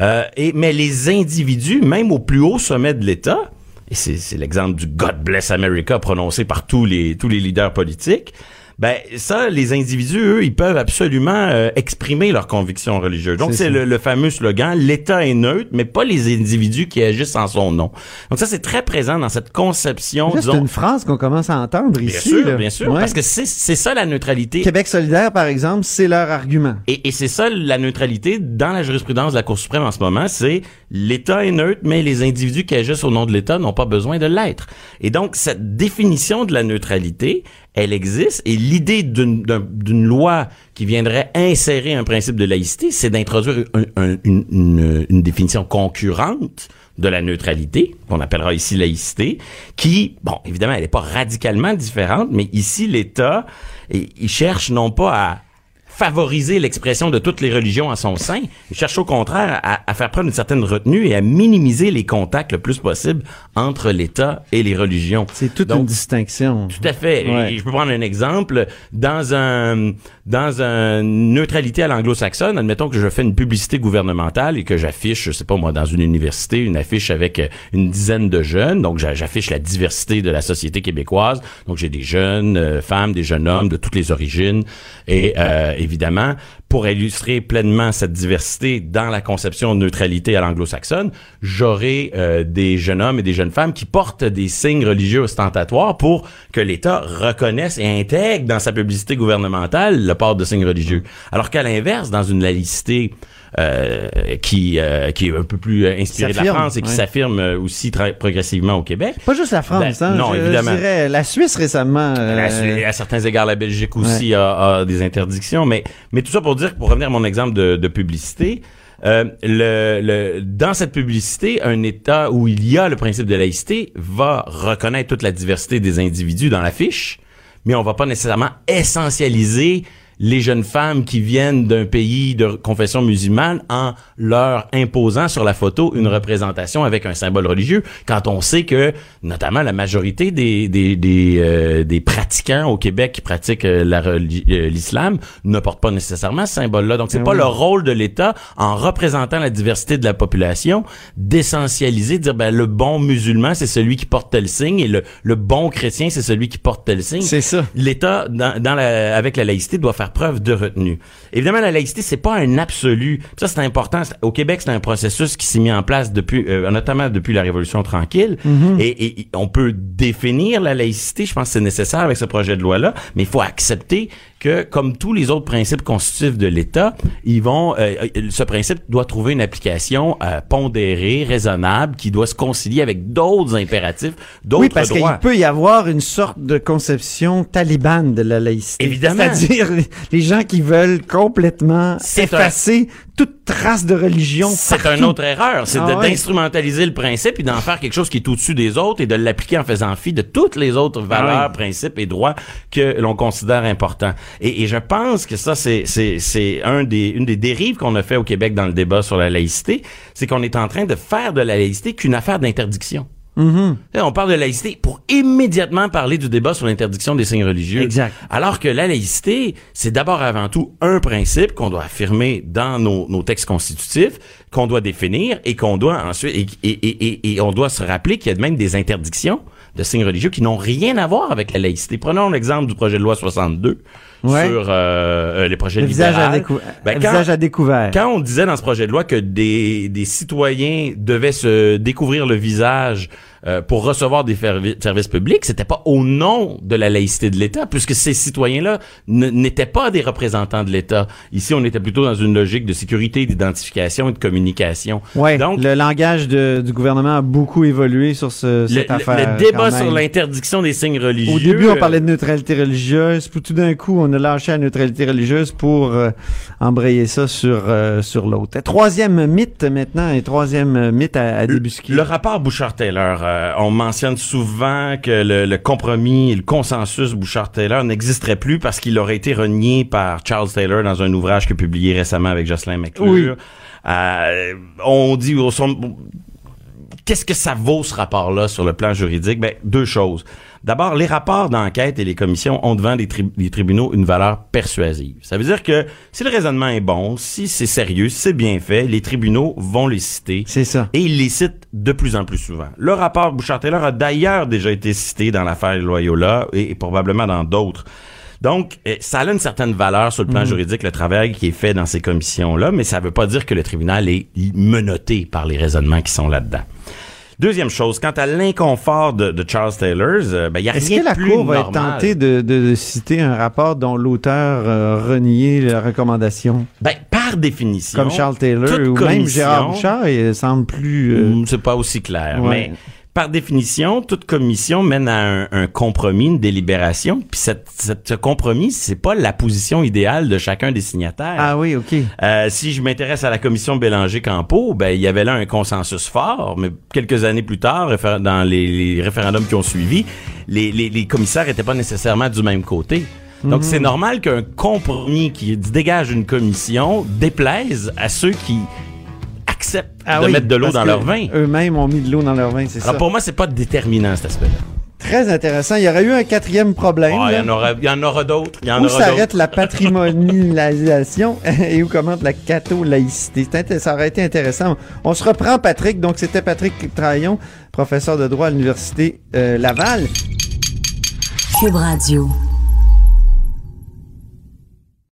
[SPEAKER 10] Euh, et, mais les individus, même au plus haut sommet de l'État, et c'est l'exemple du God bless America prononcé par tous les, tous les leaders politiques, ben ça, les individus, eux, ils peuvent absolument euh, exprimer leurs convictions religieuses. Donc,
[SPEAKER 1] C'est
[SPEAKER 10] le, le fameux slogan, l'État est neutre, mais pas les individus qui agissent en son nom. Donc ça, c'est très présent dans cette conception,
[SPEAKER 1] c'est une phrase qu'on commence à entendre
[SPEAKER 10] Bien
[SPEAKER 1] ici.
[SPEAKER 10] sûr,
[SPEAKER 1] là.
[SPEAKER 10] bien sûr,
[SPEAKER 1] Ouais.
[SPEAKER 10] parce que c'est c'est ça la neutralité.
[SPEAKER 1] Québec solidaire, par exemple, c'est leur argument.
[SPEAKER 10] Et, et c'est ça la neutralité dans la jurisprudence de la Cour suprême en ce moment, c'est l'État est neutre, mais les individus qui agissent au nom de l'État n'ont pas besoin de l'être. Et donc cette définition de la neutralité, elle existe. Et l'idée d'une d'un- d'une loi qui viendrait insérer un principe de laïcité, c'est d'introduire un- un- une, une- une définition concurrente de la neutralité, qu'on appellera ici laïcité, qui, bon, évidemment, elle n'est pas radicalement différente, mais ici, l'État, il cherche non pas à favoriser l'expression de toutes les religions à son sein. Il cherche au contraire à, à faire preuve d'une certaine retenue et à minimiser les contacts le plus possible entre l'État et les religions.
[SPEAKER 1] C'est toute
[SPEAKER 10] Donc,
[SPEAKER 1] une distinction.
[SPEAKER 10] tout à fait.
[SPEAKER 1] Ouais.
[SPEAKER 10] Je peux prendre un exemple. Dans un dans une neutralité à l'anglo-saxonne, admettons que je fais une publicité gouvernementale et que j'affiche, je sais pas moi, dans une université, une affiche avec euh, une dizaine de jeunes. Donc j'a- j'affiche la diversité de la société québécoise. Donc j'ai des jeunes euh, femmes, des jeunes hommes de toutes les origines. Et euh, évidemment, pour illustrer pleinement cette diversité dans la conception de neutralité à l'anglo-saxonne, j'aurai euh, des jeunes hommes et des jeunes femmes qui portent des signes religieux ostentatoires pour que l'État reconnaisse et intègre dans sa publicité gouvernementale le port de signes religieux. Alors qu'à l'inverse, dans une laïcité qui euh, qui est un peu plus euh, inspirée de la France et qui s'affirme euh, aussi très progressivement au Québec.
[SPEAKER 1] Pas juste la France,
[SPEAKER 10] Ben,
[SPEAKER 1] hein.
[SPEAKER 10] non,
[SPEAKER 1] je, je
[SPEAKER 10] évidemment.
[SPEAKER 1] dirais la Suisse récemment. euh,
[SPEAKER 10] La- à certains égards, la Belgique aussi a, a des interdictions, mais mais tout ça pour dire, pour revenir à mon exemple de, de publicité, euh, le, le, dans cette publicité, un État où il y a le principe de laïcité va reconnaître toute la diversité des individus dans l'affiche, mais on va pas nécessairement essentialiser les jeunes femmes qui viennent d'un pays de confession musulmane en leur imposant sur la photo une représentation avec un symbole religieux, quand on sait que, notamment, la majorité des, des, des, euh, des pratiquants au Québec qui pratiquent euh, euh, l'islam ne portent pas nécessairement ce symbole-là. Donc, c'est
[SPEAKER 1] Ben
[SPEAKER 10] pas
[SPEAKER 1] oui.
[SPEAKER 10] le rôle de l'État, en représentant la diversité de la population, d'essentialiser, de dire, ben, le bon musulman, c'est celui qui porte tel signe, et le, le bon chrétien, c'est celui qui porte tel signe
[SPEAKER 1] C'est ça.
[SPEAKER 10] l'État, dans, dans la, avec la laïcité, doit faire preuve de retenue. Évidemment, la laïcité, c'est pas un absolu. Ça, c'est important. Au Québec, c'est un processus qui s'est mis en place depuis, euh, notamment depuis la Révolution tranquille. et, et- et on peut définir la laïcité. Je pense que c'est nécessaire avec ce projet de loi-là, mais il faut accepter que, comme tous les autres principes constitutifs de l'État, ils vont, euh, euh, ce principe doit trouver une application euh, pondérée, raisonnable, qui doit se concilier avec d'autres impératifs, d'autres
[SPEAKER 1] Oui, parce qu'il
[SPEAKER 10] droits.
[SPEAKER 1] peut y avoir une sorte de conception talibane de la laïcité.
[SPEAKER 10] Évidemment.
[SPEAKER 1] C'est-à-dire les- gens qui veulent complètement effacer toute trace de religion.
[SPEAKER 10] C'est une autre erreur. C'est
[SPEAKER 1] Ah ouais.
[SPEAKER 10] d'instrumentaliser le principe et d'en faire quelque chose qui est au-dessus des autres et de l'appliquer en faisant fi de toutes les autres valeurs,
[SPEAKER 1] Ah ouais.
[SPEAKER 10] principes et droits que l'on considère importants. Et, et je pense que ça, c'est, c'est, c'est un des, une des dérives qu'on a fait au Québec dans le débat sur la laïcité. C'est qu'on est en train de faire de la laïcité qu'une affaire d'interdiction.
[SPEAKER 1] Mhm.
[SPEAKER 10] Là, On parle de laïcité pour immédiatement parler du débat sur l'interdiction des signes religieux.
[SPEAKER 1] Exact.
[SPEAKER 10] Alors que la laïcité, c'est d'abord avant tout un principe qu'on doit affirmer dans nos, nos textes constitutifs, qu'on doit définir et qu'on doit ensuite et, et, et, et- et on doit se rappeler qu'il y a même des interdictions de signes religieux qui n'ont rien à voir avec la laïcité. Prenons l'exemple du projet de loi 62
[SPEAKER 1] Ouais.
[SPEAKER 10] sur euh, euh, les projets
[SPEAKER 1] Le visage, à, décou-
[SPEAKER 10] Ben, quand-
[SPEAKER 1] visage à découvert.
[SPEAKER 10] quand on disait dans ce projet de loi que des, des citoyens devaient se découvrir le visage euh, pour recevoir des services publics, c'était pas au nom de la laïcité de l'État, puisque ces citoyens-là n'étaient pas des représentants de l'État. Ici, on était plutôt dans une logique de sécurité, d'identification et de communication.
[SPEAKER 1] Ouais,
[SPEAKER 10] Donc,
[SPEAKER 1] le langage de- du gouvernement a beaucoup évolué sur ce, cette
[SPEAKER 10] le-
[SPEAKER 1] affaire.
[SPEAKER 10] le débat sur l'interdiction des signes religieux.
[SPEAKER 1] Au début, on
[SPEAKER 10] euh,
[SPEAKER 1] parlait de neutralité religieuse, puis tout d'un coup, on a lâché la neutralité religieuse pour euh, embrayer ça sur euh, sur l'autre. Troisième mythe maintenant, et troisième mythe à, à débusquer.
[SPEAKER 10] Le rapport Bouchard-Taylor, euh, on mentionne souvent que le, le compromis, le consensus Bouchard-Taylor n'existerait plus parce qu'il aurait été renié par Charles Taylor dans un ouvrage a publié récemment avec Jocelyn McClure. Euh, on dit, au son- qu'est-ce que ça vaut ce rapport-là sur le plan juridique? Ben, deux choses. D'abord, les rapports d'enquête et les commissions ont devant les, tri- les tribunaux une valeur persuasive. Ça veut dire que si le raisonnement est bon, si c'est sérieux, si c'est bien fait, les tribunaux vont les citer.
[SPEAKER 1] C'est ça.
[SPEAKER 10] Et ils les citent de plus en plus souvent. Le rapport Bouchard-Taylor a d'ailleurs déjà été cité dans l'affaire Loyola et, et probablement dans d'autres. Donc, eh, ça a une certaine valeur sur le plan juridique, le travail qui est fait dans ces commissions-là, mais ça ne veut pas dire que le tribunal est menotté par les raisonnements qui sont là-dedans. Deuxième chose, quant à l'inconfort de, de Charles Taylor, euh, ben, il y a
[SPEAKER 1] Est-ce
[SPEAKER 10] rien
[SPEAKER 1] que la
[SPEAKER 10] plus
[SPEAKER 1] Cour va être tentée de, de- de citer un rapport dont l'auteur euh, reniait la recommandation?
[SPEAKER 10] Ben, par définition.
[SPEAKER 1] Comme Charles Taylor ou même Gérard Bouchard, il semble plus... euh,
[SPEAKER 10] Mm, C'est pas aussi clair.
[SPEAKER 1] Ouais.
[SPEAKER 10] Mais par définition, toute commission mène à un, un compromis, une délibération. Puis cette, cette- ce compromis, c'est pas la position idéale de chacun des signataires.
[SPEAKER 1] Ah oui, OK.
[SPEAKER 10] Euh, si je m'intéresse à la commission Bélanger-Campo, ben il y avait là un consensus fort, mais quelques années plus tard, dans les, les référendums qui ont suivi, les, les, les commissaires étaient pas nécessairement du même côté. Donc
[SPEAKER 1] Mhm.
[SPEAKER 10] c'est normal qu'un compromis qui dégage une commission déplaise à ceux qui acceptent
[SPEAKER 1] Ah
[SPEAKER 10] de
[SPEAKER 1] oui,
[SPEAKER 10] mettre de l'eau dans leur vin.
[SPEAKER 1] Eux-mêmes ont mis de l'eau dans leur vin, c'est ça.
[SPEAKER 10] Alors pour moi, c'est pas déterminant cet aspect-là.
[SPEAKER 1] Très intéressant. Il y aurait eu un quatrième problème.
[SPEAKER 10] Il y en aura, il y en aura d'autres.
[SPEAKER 1] Où s'arrête la [LAUGHS] patrimonialisation [LAUGHS] et où commence la catho-laïcité? Ça aurait été intéressant. On se reprend, Patrick. Donc, c'était Patrick Traillon, professeur de droit à l'Université euh, Laval.
[SPEAKER 8] Cube Radio.